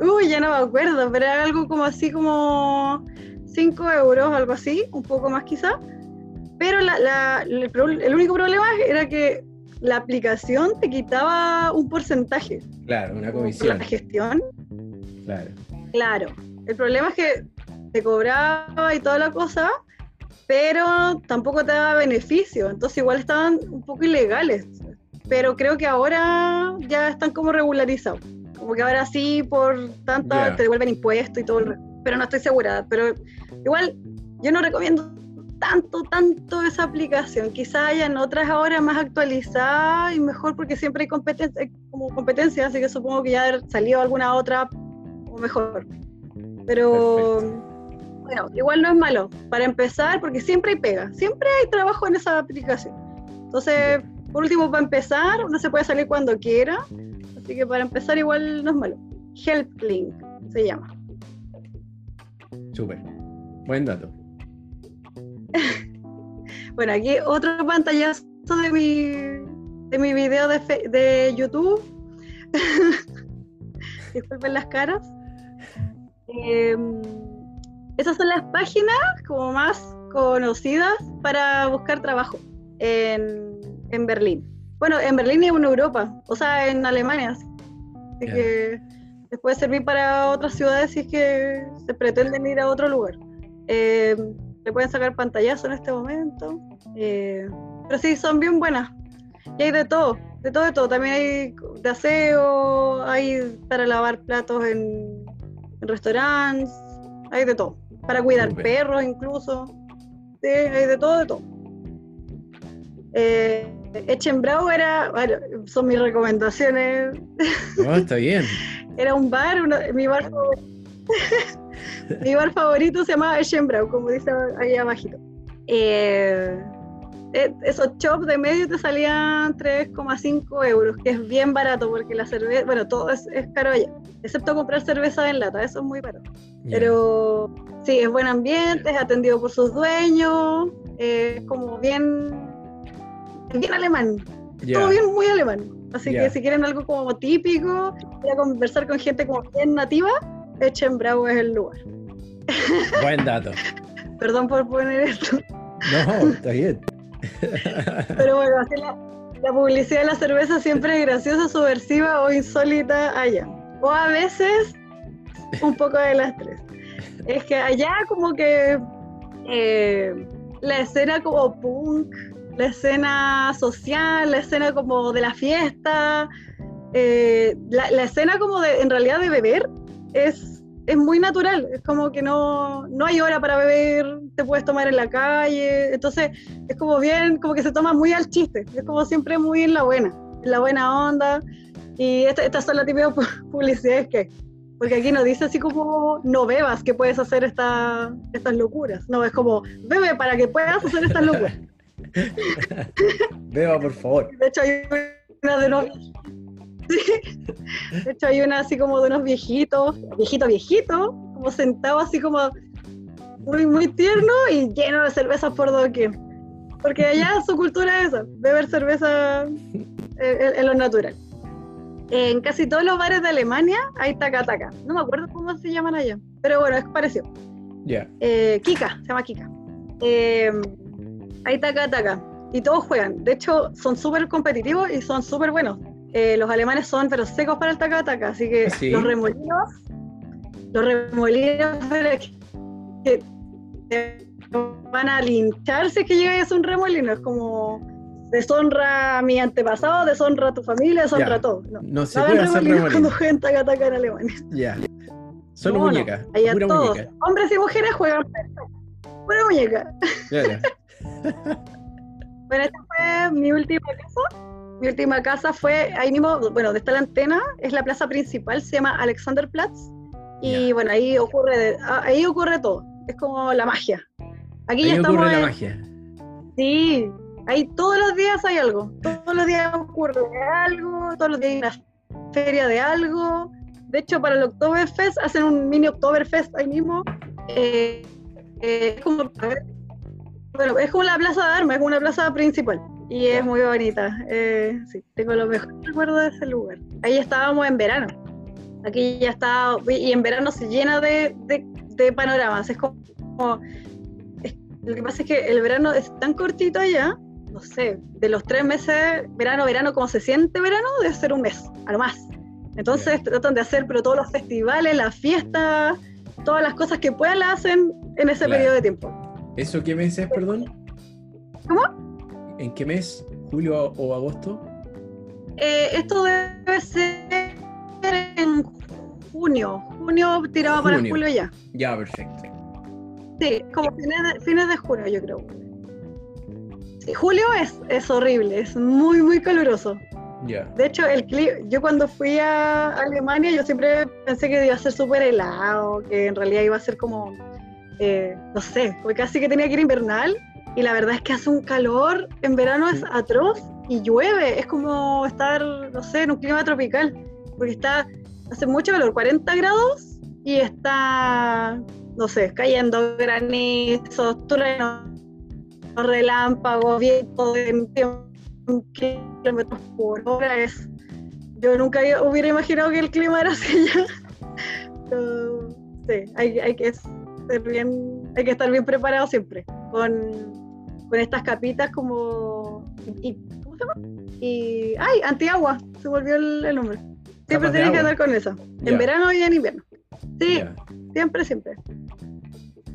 Uy, ya no me acuerdo, pero era algo como así como 5 euros, algo así, un poco más quizá. Pero la- la- el, el único problema era que la aplicación te quitaba un porcentaje Claro, una comisión. la gestión. Claro. Claro, el problema es que te cobraba y toda la cosa, pero tampoco te daba beneficio, entonces igual estaban un poco ilegales. Pero creo que ahora ya están como regularizados. Como que ahora sí, por tanta, te devuelven impuestos y todo el resto. Pero no estoy segura. Pero igual, yo no recomiendo tanto, tanto esa aplicación. Quizá hayan otras ahora más actualizadas y mejor porque siempre hay competencia, como competencia, así que supongo que ya ha salido alguna otra o mejor. Pero bueno, igual no es malo. Para empezar, porque siempre hay pega, siempre hay trabajo en esa aplicación. Entonces, por último, para empezar, uno se puede salir cuando quiera. Así que para empezar, igual no es malo. HelpLink se llama. Súper. Buen dato. Bueno, aquí otro pantallazo de mi, de mi video de, fe- de YouTube. Disculpen las caras. Em, esas son las páginas como más conocidas para buscar trabajo en, en Berlín. Bueno, en Berlín y en Europa, o sea, en Alemania. Así que les puede servir para otras ciudades si es que se pretenden ir a otro lugar. Eh, le pueden sacar pantallazo en este momento. eh, pero sí, son bien buenas. Y hay de todo, de todo, de todo. También hay de aseo, hay para lavar platos en, en restaurantes, hay de todo. Para cuidar perros incluso. Sí, hay de todo, de todo. Eh, Echenbrau era, bueno, son mis recomendaciones. No, está bien. Era un bar, uno- mi bar favorito. mi bar favorito se llamaba Echenbrau, como dice ahí abajito. Eh, eh, esos chops de medio te salían 3,5 euros, que es bien barato porque la cerveza, bueno, todo es, es caro allá, excepto comprar cerveza en lata, eso es muy barato. Ya. Pero sí, es buen ambiente, es atendido por sus dueños, es como bien, bien alemán, Ya. todo bien muy alemán. Así Ya. que si quieren algo como típico, ir a conversar con gente como bien nativa, Echen Bravo es el lugar. Buen dato. Perdón por poner esto, No, está bien. pero bueno, así la, la publicidad de la cerveza siempre es graciosa, subversiva o insólita allá. O a veces un poco de las tres. Es que allá como que eh, la escena como punk, la escena social, la escena como de la fiesta, eh, la, la escena como de, en realidad de beber es, es muy natural, es como que no, no hay hora para beber, te puedes tomar en la calle, entonces es como bien, como que se toma muy al chiste, es como siempre muy en la buena, en la buena onda, y esta- estas son las típicas pu- publicidades que. Porque aquí no dice así como no bebas que puedes hacer esta, estas locuras. No, es como bebe para que puedas hacer estas locuras. Beba, por favor. De hecho, hay una de unos. De hecho, hay una así como de unos viejitos, viejito, viejito, como sentado así como muy, muy tierno y lleno de cervezas por doquier. Porque allá su cultura es esa, beber cerveza en, lo natural. En casi todos los bares de Alemania hay taca-taca. No me acuerdo cómo se llaman allá, pero bueno, es parecido. Ya. Eh, Kika, se llama Kika. Eh, hay taca taca. Y todos juegan. De hecho, son súper competitivos y son súper buenos. Eh, los alemanes son pero secos para el taca taca. Así que ¿Sí? los remolinos, los remolinos que te van a linchar si es que llegas a un remolino. Es como deshonra a mi antepasado, deshonra a tu familia, deshonra a todo. No, No se no puede hacer remolinos cuando remolino. jueguen taca taca en Alemania. Ya. Solo No, no, Pura todos, muñeca. hombres y mujeres juegan. Pura muñeca. Claro. Bueno, esta fue mi última casa. Mi última casa fue ahí mismo, bueno, donde está la antena, es la plaza principal, se llama Alexanderplatz. Y Ya. bueno, ahí ocurre, de- ah, ahí ocurre todo. Es como la magia. Aquí ya Ahí estamos. ocurre la en- magia. Sí, ahí todos los días hay algo. Todos los días ocurre algo, todos los días hay una feria de algo. De hecho, para el Oktoberfest hacen un mini Oktoberfest ahí mismo. Eh, Eh, como, bueno, es como la plaza de armas, es una plaza principal y es muy bonita. Eh, sí, tengo lo mejor recuerdo de ese lugar. Ahí estábamos en verano. Aquí ya está, y en verano se llena de, de, panoramas. Es como, lo que pasa es que el verano es tan cortito allá, no sé, de los tres meses, verano, verano, como se siente verano, debe ser un mes, a lo más. Entonces tratan de hacer, pero todos los festivales, las fiestas, todas las cosas que puedan las hacen en ese periodo de tiempo. ¿Eso qué mes es, perdón? ¿Cómo? ¿En qué mes? ¿Julio o agosto? Eh, esto debe ser en junio. Junio tiraba para julio ya. Ya, perfecto. Sí, como fines de, junio, yo creo. julio es, es horrible, es muy, muy caluroso. De hecho, el yo cuando fui a Alemania, yo siempre pensé que iba a ser súper helado, que en realidad iba a ser como, eh, no sé, porque casi que tenía que ir invernal. Y la verdad es que hace un calor, en verano es atroz y llueve, es como estar, no sé, en un clima tropical, porque está, hace mucho calor, 40 grados y está, no sé, cayendo granizos, truenos, relámpagos, viento de kilómetros por hora. Es, yo nunca hubiera imaginado que el clima era así ya. sí, hay, hay, que ser bien, hay que estar bien preparado siempre con, con estas capitas como y, ¿cómo se llama? Y ay, antiagua, se volvió el, nombre. Siempre tienes que andar con eso. En verano y en invierno. Sí, siempre, siempre.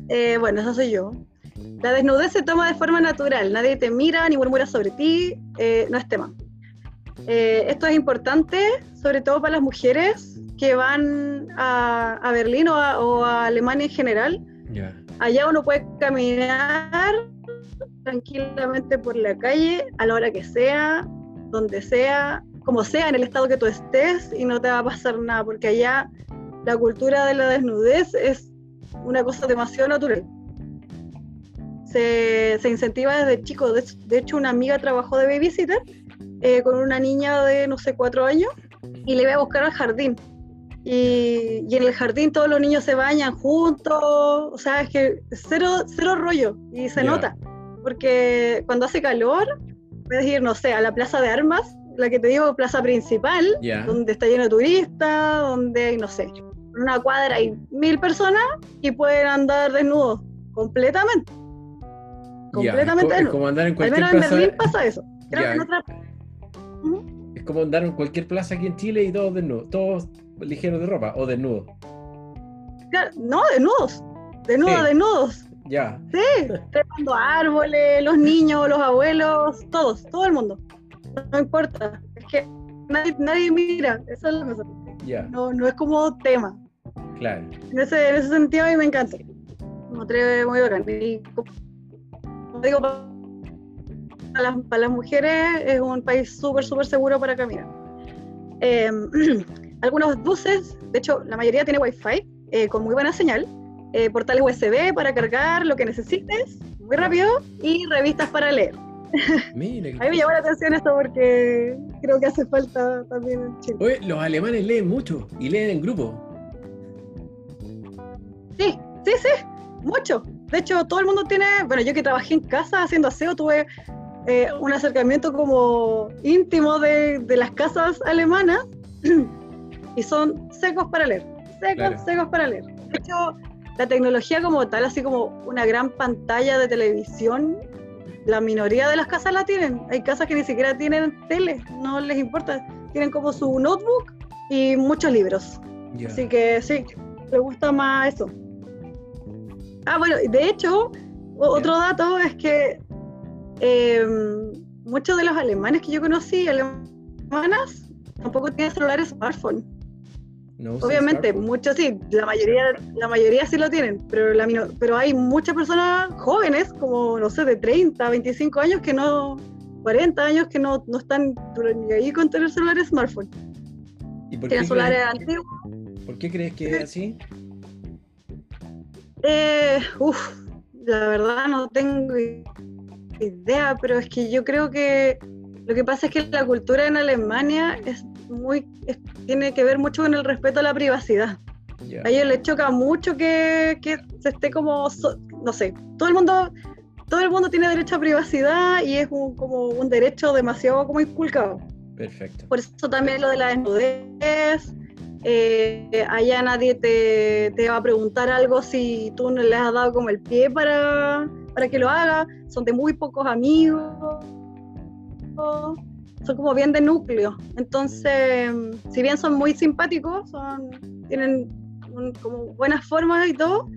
Eh, bueno, eso soy yo. La desnudez se toma de forma natural, nadie te mira ni murmura sobre ti, eh, no es tema. Eh, esto es importante, sobre todo para las mujeres que van a, Berlín o a, Alemania en general. Allá uno puede caminar tranquilamente por la calle a la hora que sea, donde sea, como sea, en el estado que tú estés y no te va a pasar nada, porque allá la cultura de la desnudez es una cosa demasiado natural se, incentiva desde chico. De, hecho, una amiga trabajó de babysitter eh, con una niña de, no sé, cuatro años y le iba a buscar al jardín. Y, en el jardín todos los niños se bañan juntos, o sea, es que cero, cero rollo y se nota. Porque cuando hace calor, puedes ir, no sé, a la plaza de armas, la que te digo, plaza principal, donde está lleno de turistas, donde hay, no sé, en una cuadra hay mil personas y pueden andar desnudos completamente completamente es, como andar en cualquier plaza. en Berlín pasa eso. Es como andar en cualquier plaza aquí en Chile y todos desnudos, todos ligeros de ropa o desnudos. no, desnudos. Desnudos, desnudos. Ya. Sí, trepando árboles, los niños, los abuelos, todos, todo el mundo. No, importa. Es que nadie, nadie mira. Eso es lo que Ya. No, no es como tema. Claro. En ese, en ese sentido a mí me encanta. Me atreve muy bacán. Y digo, para las, para las, mujeres es un país súper, súper seguro para caminar. Em, algunos buses, de hecho, la mayoría tiene wifi eh, con muy buena señal, eh, portales USB para cargar lo que necesites, muy rápido, y revistas para leer. a mí me llama la atención esto porque creo que hace falta también en Chile. Oye, los alemanes leen mucho y leen en grupo. Sí, sí, sí, mucho. De hecho, todo el mundo tiene, bueno, yo que trabajé en casa haciendo aseo, tuve eh, un acercamiento como íntimo de, las casas alemanas y son secos para leer, secos, secos para leer. De hecho, la tecnología como tal, así como una gran pantalla de televisión, la minoría de las casas la tienen. Hay casas que ni siquiera tienen tele, no les importa. Tienen como su notebook y muchos libros. Así que sí, me gusta más eso. Ah, bueno, de hecho, otro dato es que em, muchos de los alemanes que yo conocí, alemanas, tampoco tienen celulares smartphone. Obviamente, muchos sí, la mayoría, la mayoría sí lo tienen, pero, la, pero hay muchas personas jóvenes, como no sé, de 30, 25 años que no, 40 años que no, no están ahí con tener celulares smartphone. ¿Y por tienen celulares antiguos. ¿Por qué crees que es así? Eh, uf, la verdad no tengo idea, pero es que yo creo que lo que pasa es que la cultura en Alemania es muy tiene que ver mucho con el respeto a la privacidad. A ellos les choca mucho que, se esté como no sé, todo el mundo, todo el mundo tiene derecho a privacidad y es un, como un derecho demasiado como inculcado. Perfecto. Por eso también lo de la desnudez. Eh, allá nadie te, te, va a preguntar algo si tú no le has dado como el pie para, para que lo haga. Son de muy pocos amigos. Son como bien de núcleo. Entonces, si bien son muy simpáticos, son, tienen como buenas formas y todo,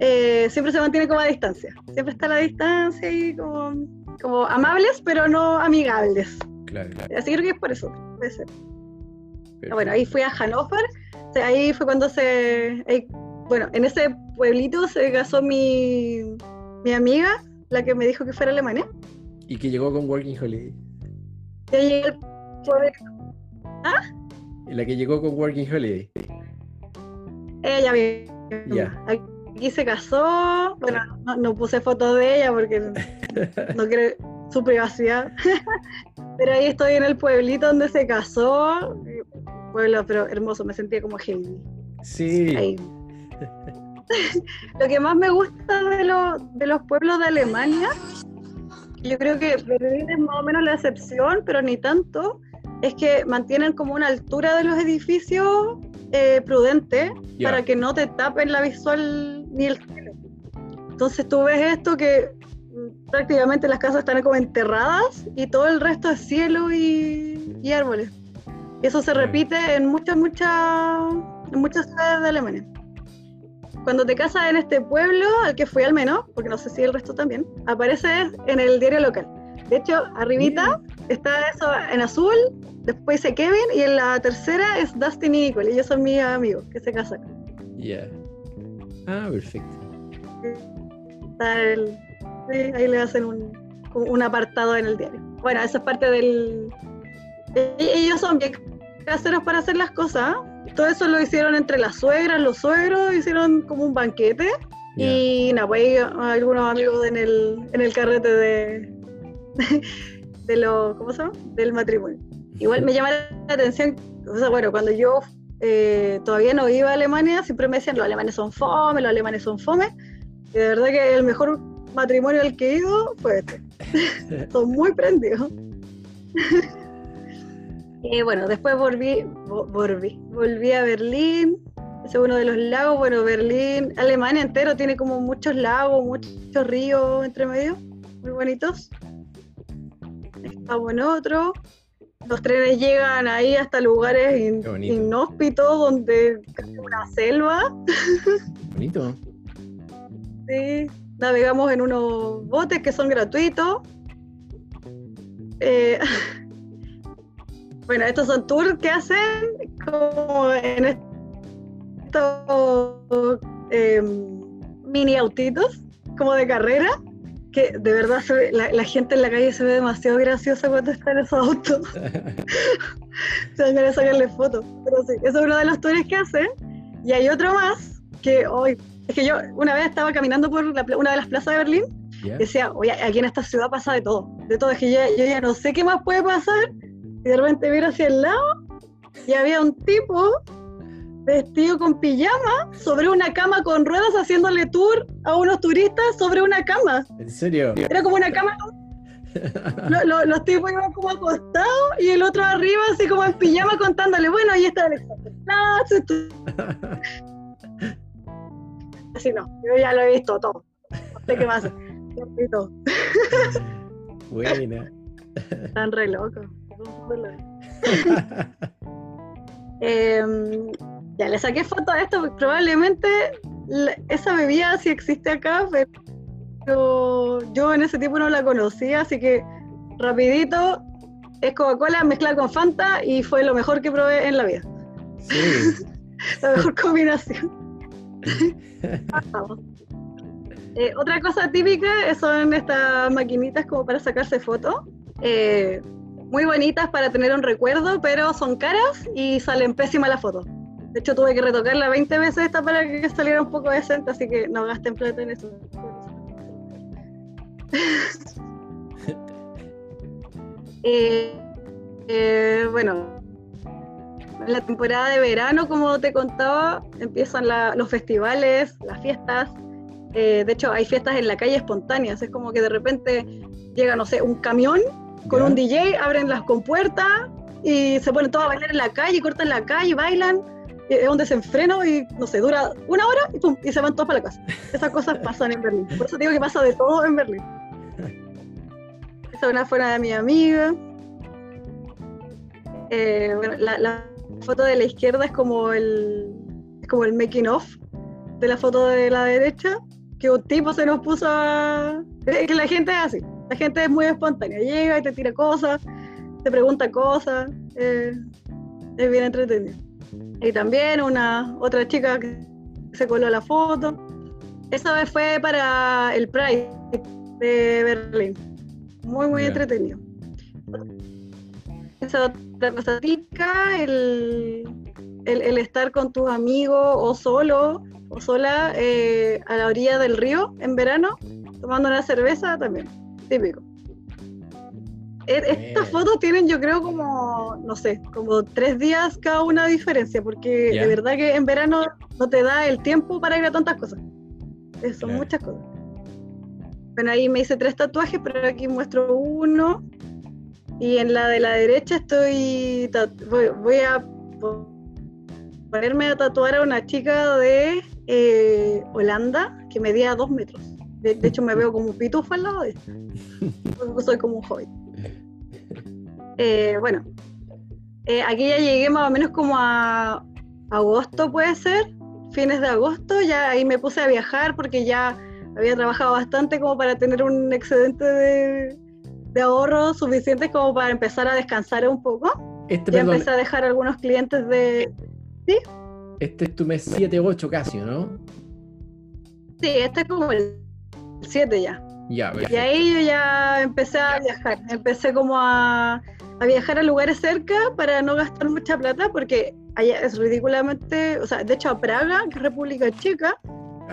eh, siempre se mantiene como a distancia. Siempre está a la distancia y como, como amables, pero no amigables. Claro, claro. Así creo que es por eso, puede ser. Ah, bueno, ahí fui a Hannover, ahí fue cuando se... bueno, en ese pueblito se casó mi, mi amiga, la que me dijo que fuera a Alemania. Y que llegó con Working Holiday. ¿Ah? Y la que llegó con Working Holiday. Ella bien. Aquí se casó. Bueno, no, no puse fotos de ella porque no quiero su privacidad. pero ahí estoy en el pueblito donde se casó. Pueblo, pero hermoso, me sentía como Heidi. Sí. Lo que más me gusta de, de los pueblos de Alemania, yo creo que Berlín es más o menos la excepción, pero ni tanto, es que mantienen como una altura de los edificios eh, prudente para que no te tapen la visual ni el cielo. Entonces tú ves esto que prácticamente las casas están como enterradas y todo el resto es cielo y, árboles. Y eso se repite en muchas, muchas, en muchas ciudades de Alemania. Cuando te casas en este pueblo, al que fui al menos, porque no sé si el resto también, aparece en el diario local. De hecho, arribita está eso en azul, después dice Kevin, y en la tercera es Dustin y Nicole, ellos son mis amigos que se casan. Ya. Ah, perfecto. Está el, ahí le hacen un, apartado en el diario. Bueno, eso es parte del... E, ellos son bien caseros para hacer las cosas. Todo eso lo hicieron entre las suegras, los suegros, hicieron como un banquete. Y nada, pues algunos amigos en el, en el carrete de, de lo, ¿cómo se llama? Del matrimonio. Igual me llama la atención, o sea, bueno, cuando yo eh, todavía no iba a Alemania, siempre me decían los alemanes son fome, los alemanes son fome. Y de verdad que el mejor matrimonio al que he ido fue este. Son muy prendidos. y bueno, después volví, volví, volví a Berlín. Ese es uno de los lagos. Bueno, Berlín, Alemania entero tiene como muchos lagos, muchos ríos entre medio, muy bonitos. Estamos en otro. Los trenes llegan ahí hasta lugares inhóspitos donde hay una selva. Bonito. sí, navegamos en unos botes que son gratuitos. Eh, bueno, estos son tours que hacen como en estos em, mini autitos, como de carrera, que de verdad la, gente en la calle se ve demasiado graciosa cuando está en esos autos. se van a sacarle fotos. Pero sí, eso es uno de los tours que hacen. Y hay otro más que hoy es que yo una vez estaba caminando por una de las plazas de Berlín y decía, oye, aquí en esta ciudad pasa de todo, de todo. Es que yo, ya no sé qué más puede pasar. Y de repente miro hacia el lado y había un tipo vestido con pijama sobre una cama con ruedas haciéndole tour a unos turistas sobre una cama. ¿En serio? Era como una cama. los tipos iban como acostados y el otro arriba así como en pijama contándole, bueno, ahí está el Así no, yo ya lo he visto todo. No sé qué más. Buena. Están re locos. Em, ya le saqué foto a esto, probablemente esa bebida sí existe acá, pero yo en ese tiempo no la conocía, así que rapidito es Coca-Cola mezclada con Fanta y fue lo mejor que probé en la vida. Sí. la mejor combinación. Eh, otra cosa típica son estas maquinitas como para sacarse fotos. Eh, muy bonitas para tener un recuerdo, pero son caras y salen pésimas las fotos. De hecho, tuve que retocarla 20 veces esta para que saliera un poco decente, así que no gasten plata en eso. Eh, bueno, en la temporada de verano, como te contaba, empiezan los festivales, las fiestas, Eh, de hecho, hay fiestas en la calle espontáneas. Es como que de repente llega, no sé, un camión con un DJ, abren las compuertas y se ponen todos a bailar en la calle, cortan la calle, bailan. y Es un desenfreno y no sé, dura una hora y, pum, y se van todos para la casa. Esas cosas pasan en Berlín. Por eso digo que pasa de todo en Berlín. Esa una fue una de mis amigas. Eh, bueno, la, la foto de la izquierda es como el, es como el making of de la foto de la derecha, que un tipo se nos puso a... Que la gente es así, la gente es muy espontánea, llega y te tira cosas, te pregunta cosas, eh, es bien entretenido. Y también una otra chica que se coló la foto. Esa vez fue para el Pride de Berlín. Muy, muy entretenido. Esa otra cosa típica, el, el, el estar con tus amigos o solo o sola eh, a la orilla del río en verano, tomando una cerveza también, típico. E- Estas fotos tienen yo creo como, no sé, como tres días cada una de diferencia, porque de verdad que en verano no te da el tiempo para ir a tantas cosas. Son Claro. muchas cosas. Bueno, ahí me hice tres tatuajes, pero aquí muestro uno. Y en la de la derecha estoy. Voy, voy a po- ponerme a tatuar a una chica de eh, Holanda que medía dos metros. De, de hecho, me veo como un pitufo al lado de. Porque Soy como un hobbit. Eh, bueno, eh, aquí ya llegué más o menos como a agosto, puede ser, fines de agosto. Ya ahí me puse a viajar porque ya había trabajado bastante como para tener un excedente de, de ahorros suficientes como para empezar a descansar un poco. Este, Ya perdón, empecé a dejar algunos clientes de... este es tu mes 7-8 casi, ¿no? Sí, este es como el 7 ya. Ya, Y perfecto. ahí yo ya empecé a viajar. Empecé como a, a viajar a lugares cerca para no gastar mucha plata porque allá es ridículamente... O sea, de hecho a Praga, que es República Checa,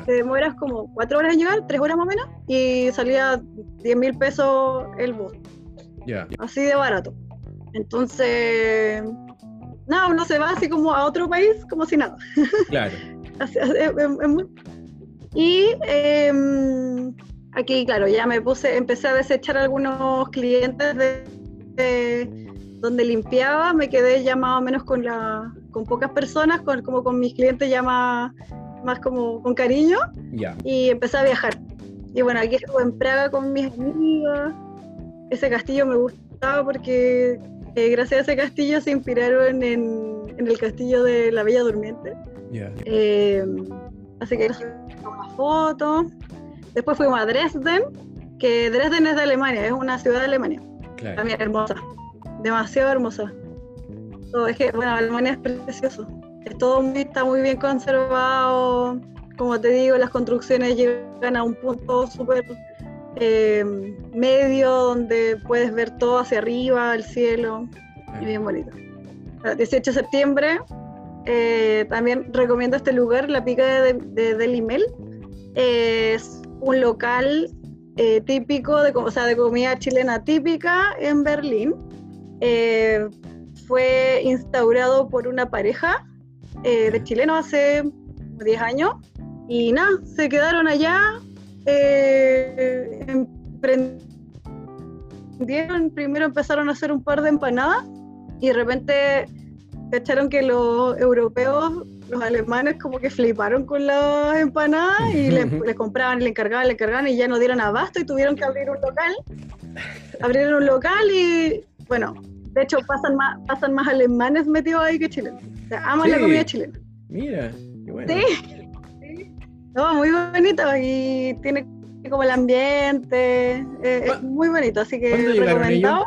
te demoras como cuatro horas en llegar, tres horas más o menos, y salía 10 mil pesos el bus. Ya. así de barato. Entonces, no, uno se va así como a otro país como si nada. Claro. Así- es- es- es muy- Y em, aquí, claro, ya me puse, empecé a desechar algunos clientes de, de donde limpiaba, me quedé ya más o menos con la, con pocas personas, con, como con mis clientes ya más, más como con cariño y empecé a viajar. Y bueno, aquí estuve en Praga con mis amigas. Ese castillo me gustaba porque eh, gracias a ese castillo se inspiraron en, en el castillo de la Bella Durmiente. Eh, así que una foto. Después fuimos a Dresden, que Dresden es de Alemania, es una ciudad de Alemania. Claro. También hermosa, demasiado hermosa. Todo, es que, bueno, Alemania es precioso. Es todo muy, está muy bien conservado. Como te digo, las construcciones llegan a un punto súper eh, medio donde puedes ver todo hacia arriba, el cielo, y bien bonito. El 18 de septiembre eh, también recomiendo este lugar, la pica de, de Delimel. Es un local eh, típico, de, o sea, de comida chilena típica en Berlín. Eh, fue instaurado por una pareja de chilenos hace 10 años y nada, se quedaron allá, emprendieron, primero empezaron a hacer un par de empanadas y de repente cacharon que los europeos, los alemanes como que fliparon con las empanadas y le- les compraban, le encargaban, le encargaban y ya no dieron abasto y tuvieron que abrir un local. Abrieron un local y bueno, de hecho pasan más, pasan más alemanes metidos ahí que chilenos. O sea, aman la Sí. comida chilena. Mira, qué bueno. Sí. sí. No, muy bonito y tiene como el ambiente, eh, es ¿Cu- muy bonito, así que ¿Cuándo llegaron recomendado.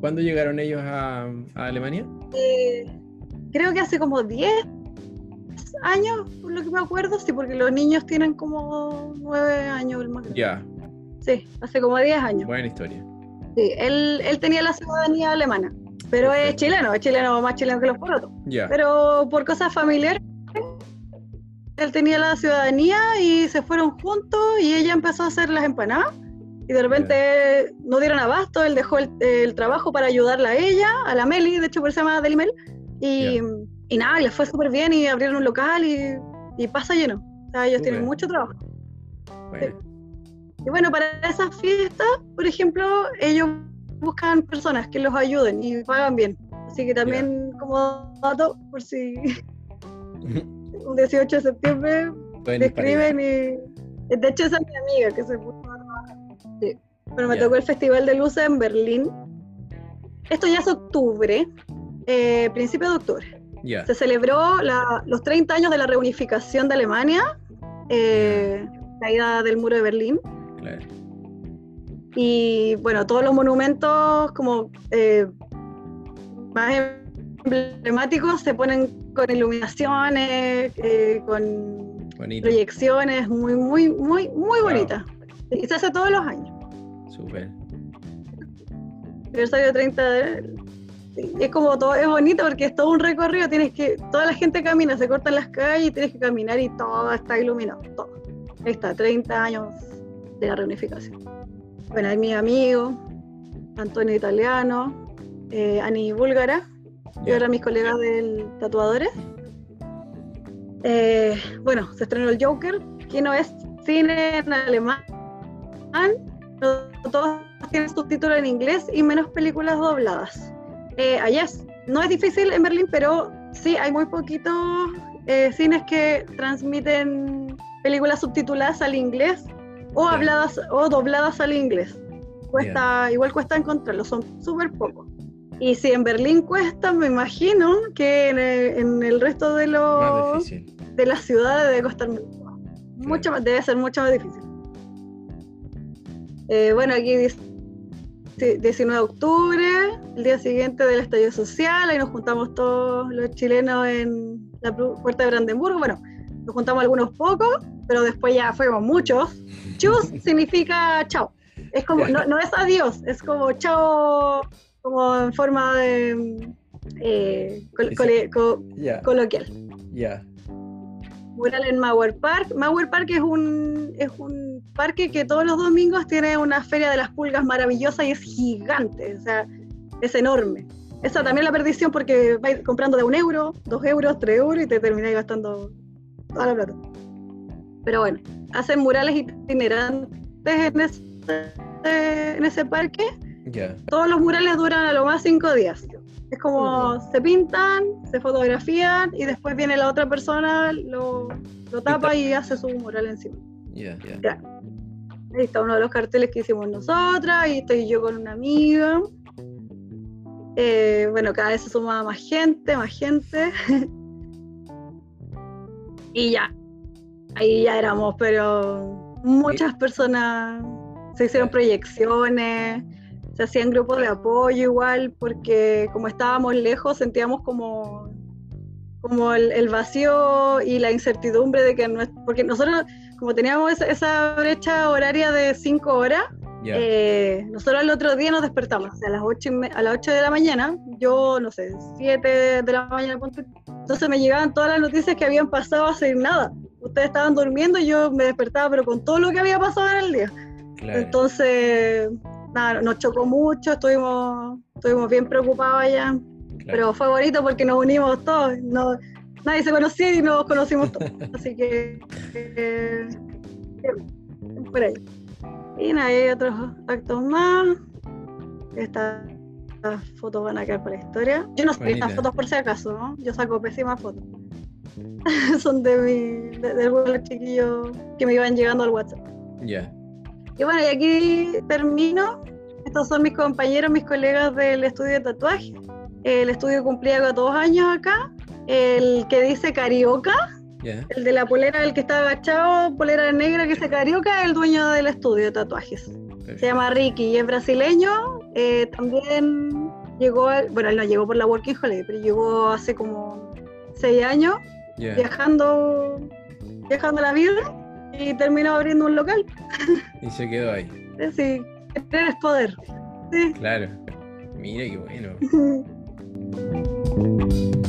¿Cuándo llegaron ellos a, a Alemania? Eh, creo que hace como 10 años, por lo que me acuerdo, sí, porque los niños tienen como 9 años el más grande. Ya, Sí, hace como 10 años. buena historia. Sí, él, él tenía la ciudadanía alemana, pero es chileno, es chileno más chileno que los porotos. Ya. Pero por cosas familiares, él tenía la ciudadanía y se fueron juntos y ella empezó a hacer las empanadas. Y de repente no dieron abasto, él dejó el, el trabajo para ayudarla a ella, a la Meli, de hecho por se llama Delimel. Y, y nada, les fue súper bien y abrieron un local y, y pasa lleno. O sea, ellos tienen mucho trabajo. Bueno, Y bueno, para esas fiestas, por ejemplo, ellos buscan personas que los ayuden y pagan bien. Así que también como dato, por si un 18 de septiembre pueden me ir para allá. escriben y... De hecho, esa es mi amiga que se puso. Sí. Pero me tocó el Festival de Luces en Berlín. Esto ya es octubre, eh, principio de octubre. Se celebró la- los 30 años de la reunificación de Alemania, eh, caída del muro de Berlín. claro. Y bueno, todos los monumentos como eh, más emblemáticos se ponen con iluminaciones, eh, con Bonito. proyecciones, muy, muy, muy, muy Wow. bonitas. Y se hace todos los años. Súper. Aniversario 30 de... Es como todo, es bonito porque es todo un recorrido, tienes que, toda la gente camina, se cortan las calles y tienes que caminar y todo está iluminado, todo. Ahí está, 30 años de la reunificación. Bueno, hay mis amigos, Antonio Italiano, eh, Ani Búlgara, y ahora mis colegas del Tatuadores. Eh, bueno, se estrenó el Joker, que no es cine en alemán, no todos tienen subtítulos en inglés y menos películas dobladas. Eh, allá es- no es difícil en Berlín, pero sí hay muy poquitos eh, cines que transmiten películas subtituladas al inglés o habladas o dobladas al inglés. Cuesta, igual cuesta encontrarlo, son súper pocos. Y si en Berlín cuesta, me imagino que en el, en el resto de los de las ciudades debe costar mucho. Mucho más, debe ser mucho más difícil. Eh, bueno, aquí dice sí, 19 de octubre, el día siguiente del estallido social, ahí nos juntamos todos los chilenos en la pu- puerta de Brandenburgo. Bueno, nos juntamos algunos pocos, pero después ya fuimos muchos. Chus significa chao. Es como, no, no es adiós, es como chao, como en forma de eh, col- cole- co- Ya, coloquial ya. Mural en Mauer Park. Mauer Park es un, es un parque que todos los domingos tiene una feria de las pulgas maravillosa y es gigante, o sea, es enorme. Esa también es la perdición porque vais comprando de un euro, dos euros, tres euros y te termináis gastando toda la plata. Pero bueno, hacen murales itinerantes en ese, en ese parque. Todos los murales duran a lo más cinco días. Es como se pintan, se fotografían y después viene la otra persona, lo, lo tapa y hace su mural encima. Ahí está uno de los carteles que hicimos nosotras, y estoy yo con una amiga. Eh, bueno, cada vez se suma más gente, más gente. y ya, ahí ya éramos, pero muchas personas se hicieron proyecciones, se hacían grupos de apoyo igual, porque como estábamos lejos sentíamos como, como el, el vacío y la incertidumbre de que no es, porque nosotros como teníamos esa, esa brecha horaria de cinco horas, Ya. eh, nosotros el otro día nos despertamos o sea, a las 8 a las 8 de la mañana, yo no sé, 7 de la mañana, entonces me llegaban todas las noticias que habían pasado hace nada. Ustedes estaban durmiendo y yo me despertaba, pero con todo lo que había pasado en el día. claro. Entonces, nada, nos chocó mucho, estuvimos, estuvimos bien preocupados allá, claro. pero fue bonito porque nos unimos todos. No, nadie se conocía y nos conocimos todos. Así que, eh, por ahí. Y nada, hay otros actos más. Estas, fotos van a quedar para la historia. Yo no sé estas fotos por si acaso, ¿no? Yo saco pésimas fotos. Son de mi, de, de los chiquillos que me iban llegando al WhatsApp. Ya. Y bueno, y aquí termino. Estos son mis compañeros, mis colegas del estudio de tatuaje. El estudio cumplía dos años acá. El que dice Carioca, el de la polera, el que está agachado, polera negra que dice Carioca, el dueño del estudio de tatuajes. Se llama Ricky y es brasileño. eh, también llegó, bueno, él no llegó por la Working Holiday, pero llegó hace como seis años viajando, viajando la vida y terminó abriendo un local. Y se quedó ahí. Sí, querer poder. Sí. Claro. Mira qué bueno.